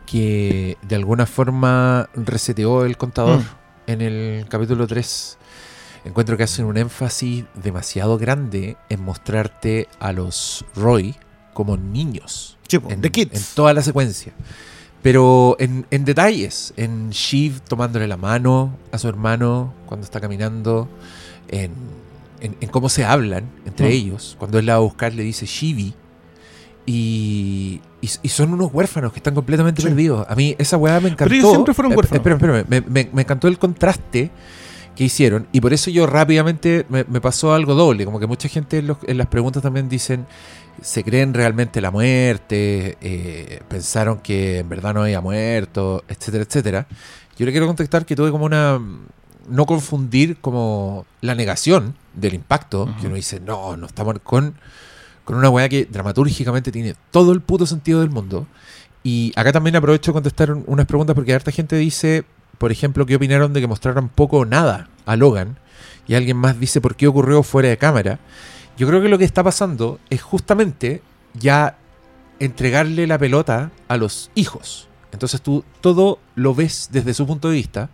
A: que de alguna forma reseteó el contador
B: Mm.
A: en el capítulo 3. Encuentro que hacen un énfasis demasiado grande en mostrarte a los Roy como niños.
B: Sí, po,
A: en,
B: The Kids.
A: en toda la secuencia. Pero en, en detalles, en Shiv tomándole la mano a su hermano cuando está caminando, en, en- en cómo se hablan entre
B: Mm.
A: ellos. Cuando él la va a buscar le dice Shivi. Y, y, y son unos huérfanos que están completamente
B: Sí.
A: perdidos. A mí esa weá me encantó.
B: Pero ellos siempre fueron
A: Eh,
B: huérfanos.
A: espérame, espérame, me, me- me encantó el contraste que hicieron. Y por eso yo rápidamente me, me pasó algo doble. Como que mucha gente en, los- en las preguntas también dicen, ¿se creen realmente la muerte? Eh, ¿Pensaron que en verdad no había muerto? Etcétera, etcétera. Yo le quiero contestar que tuve como una no confundir como la negación del impacto, que uno dice, no, no estamos con, con una weá que dramatúrgicamente tiene todo el puto sentido del mundo. Y acá también aprovecho de contestar un- unas preguntas porque harta gente dice, por ejemplo, qué opinaron de que mostraran poco o nada a Logan. Y alguien más dice por qué ocurrió fuera de cámara. Yo creo que lo que está pasando es justamente ya entregarle la pelota a los hijos. Entonces tú todo lo ves desde su punto de vista.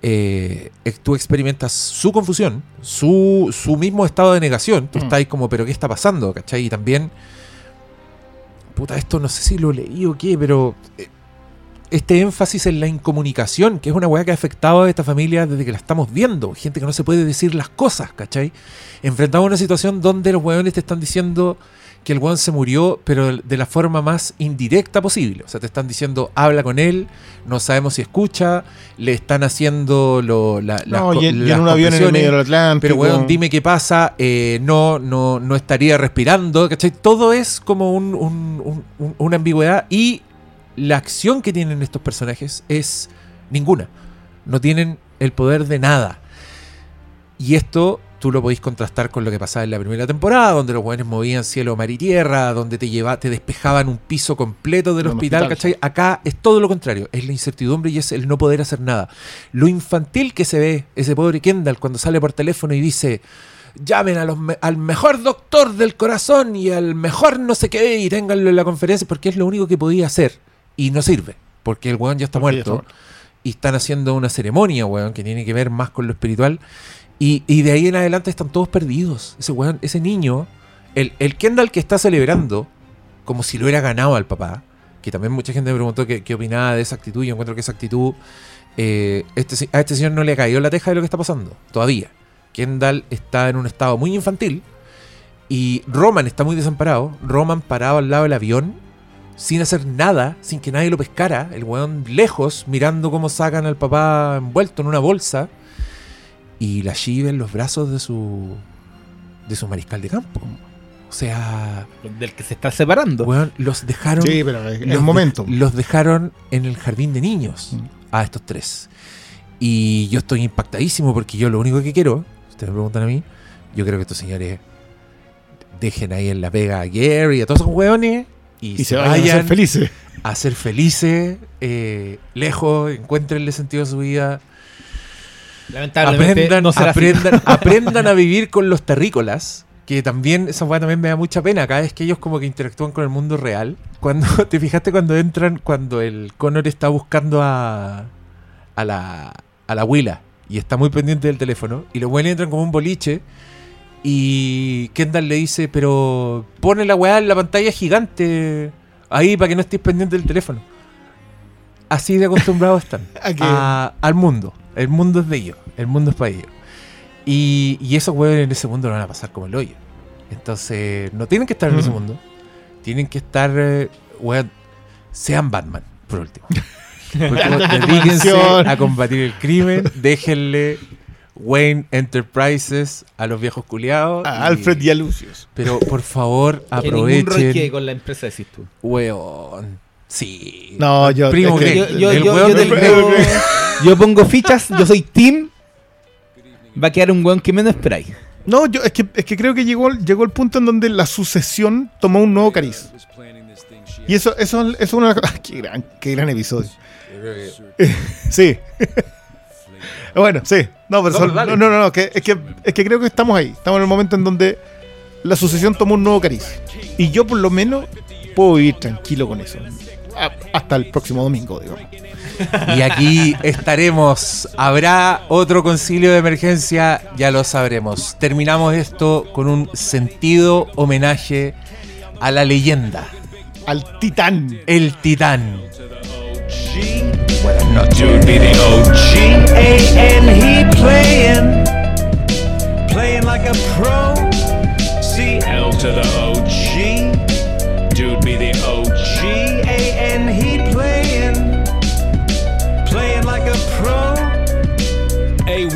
A: Eh, tú experimentas su confusión, su, su mismo estado de negación. Tú
B: Mm.
A: estás ahí como, pero ¿qué está pasando? ¿Cachai? Y también, puta, esto no sé si lo leí o qué, pero eh, este énfasis en la incomunicación, que es una weá que ha afectado a esta familia desde que la estamos viendo. Gente que no se puede decir las cosas, ¿cachai? Enfrentamos una situación donde los weones te están diciendo que el weón se murió, pero de la forma más indirecta posible. O sea, te están diciendo, habla con él, no sabemos si escucha, le están haciendo lo, la,
B: No, y, en- y en
A: las
B: un avión en el medio del Atlántico.
A: pero weón, dime qué pasa, eh, no, no, no estaría respirando, ¿cachai? Todo es como un- un- un- un- una ambigüedad y la acción que tienen estos personajes es ninguna. No tienen el poder de nada. Y esto tú lo podéis contrastar con lo que pasaba en la primera temporada, donde los weones movían cielo, mar y tierra, donde te lleva, te despejaban un piso completo del hospital,
B: hospital.
A: ¿cachai? Acá es todo lo contrario, es la incertidumbre y es el no poder hacer nada. Lo infantil que se ve ese pobre Kendall cuando sale por teléfono y dice, llamen a los me- al mejor doctor del corazón y al mejor no sé qué y ténganlo en la conferencia porque es lo único que podía hacer y no sirve, porque el weón ya está
B: Porque ya
A: muerto
B: está muerto.
A: y están haciendo una ceremonia, weón, que tiene que ver más con lo espiritual. Y, y de ahí en adelante están todos perdidos. Ese weón, ese niño, el, Kendall que está celebrando, como si lo hubiera ganado al papá, que también mucha gente me preguntó qué, qué opinaba de esa actitud. Yo encuentro que esa actitud, eh, este, a este señor no le ha caído la teja de lo que está pasando, todavía. Kendall está en un estado muy infantil y Roman está muy desamparado. Roman parado al lado del avión, sin hacer nada, sin que nadie lo pescara. El weón lejos, mirando cómo sacan al papá envuelto en una bolsa. Y la Shiva en los brazos de su. de su mariscal de campo. O sea,
C: Del que se está separando.
A: weón, los dejaron.
B: Sí, pero es
A: los de-
B: momento.
A: los dejaron en el jardín de niños
B: Mm.
A: a estos tres. Y yo estoy impactadísimo porque yo lo único que quiero, si ustedes me preguntan a mí, yo creo que estos señores dejen ahí en la pega a Gary y a todos esos hueones y,
B: y se vayan a ser felices.
A: a ser felices, eh, lejos, encuentrenle sentido a su vida,
C: Lamentablemente
A: aprendan,
C: no será así.
A: aprendan, aprendan a vivir con los terrícolas. Que también, esa weá también me da mucha pena. Cada vez que ellos como que interactúan con el mundo real. Cuando, ¿te fijaste cuando entran, cuando el Connor está buscando a, a la, a la abuela y está muy pendiente del teléfono? Y los buenos entran como un boliche y Kendall le dice, pero pone la weá en la pantalla gigante ahí para que no estés pendiente del teléfono. Así de acostumbrados están
B: ¿A qué?
A: a- al mundo. El mundo es de ellos. El mundo es para ellos. Y, y esos huevos en ese mundo lo van a pasar como el hoyo. Entonces, no tienen que estar en ese
B: Ujú.
A: mundo. Tienen que estar, eh, weón, sean Batman, por último. Porque dedíquense a combatir el crimen. Déjenle Wayne Enterprises a los viejos culiados.
B: A Alfred y a Lucius.
A: Pero por favor,
C: Que
A: aprovechen.
C: quede con la empresa decís tú.
A: Weón. Sí.
B: No, yo-
A: Primo
B: es que-
A: Greg.
C: Yo, yo,
A: El
C: yo-
A: weón
C: yo tengo- yo pongo fichas, yo soy team. Va a quedar un weón que menos esperáis.
B: No, yo es que, es que creo que llegó, llegó el punto en donde la sucesión tomó un nuevo cariz. Y eso, eso, eso es una cosa. Qué gran, qué gran episodio. Sí. bueno, sí. No, pero
A: No,
B: no, no, no, no, que- es, que, es que creo que estamos ahí. Estamos en el momento en donde la sucesión tomó un nuevo cariz. Y yo, por lo menos, puedo vivir tranquilo con eso. A- hasta el próximo domingo, digamos.
A: Y aquí estaremos. Habrá otro concilio de emergencia, ya lo sabremos. Terminamos esto con un sentido homenaje a la leyenda,
B: Al titán.
A: el titán.
D: Buenas noches.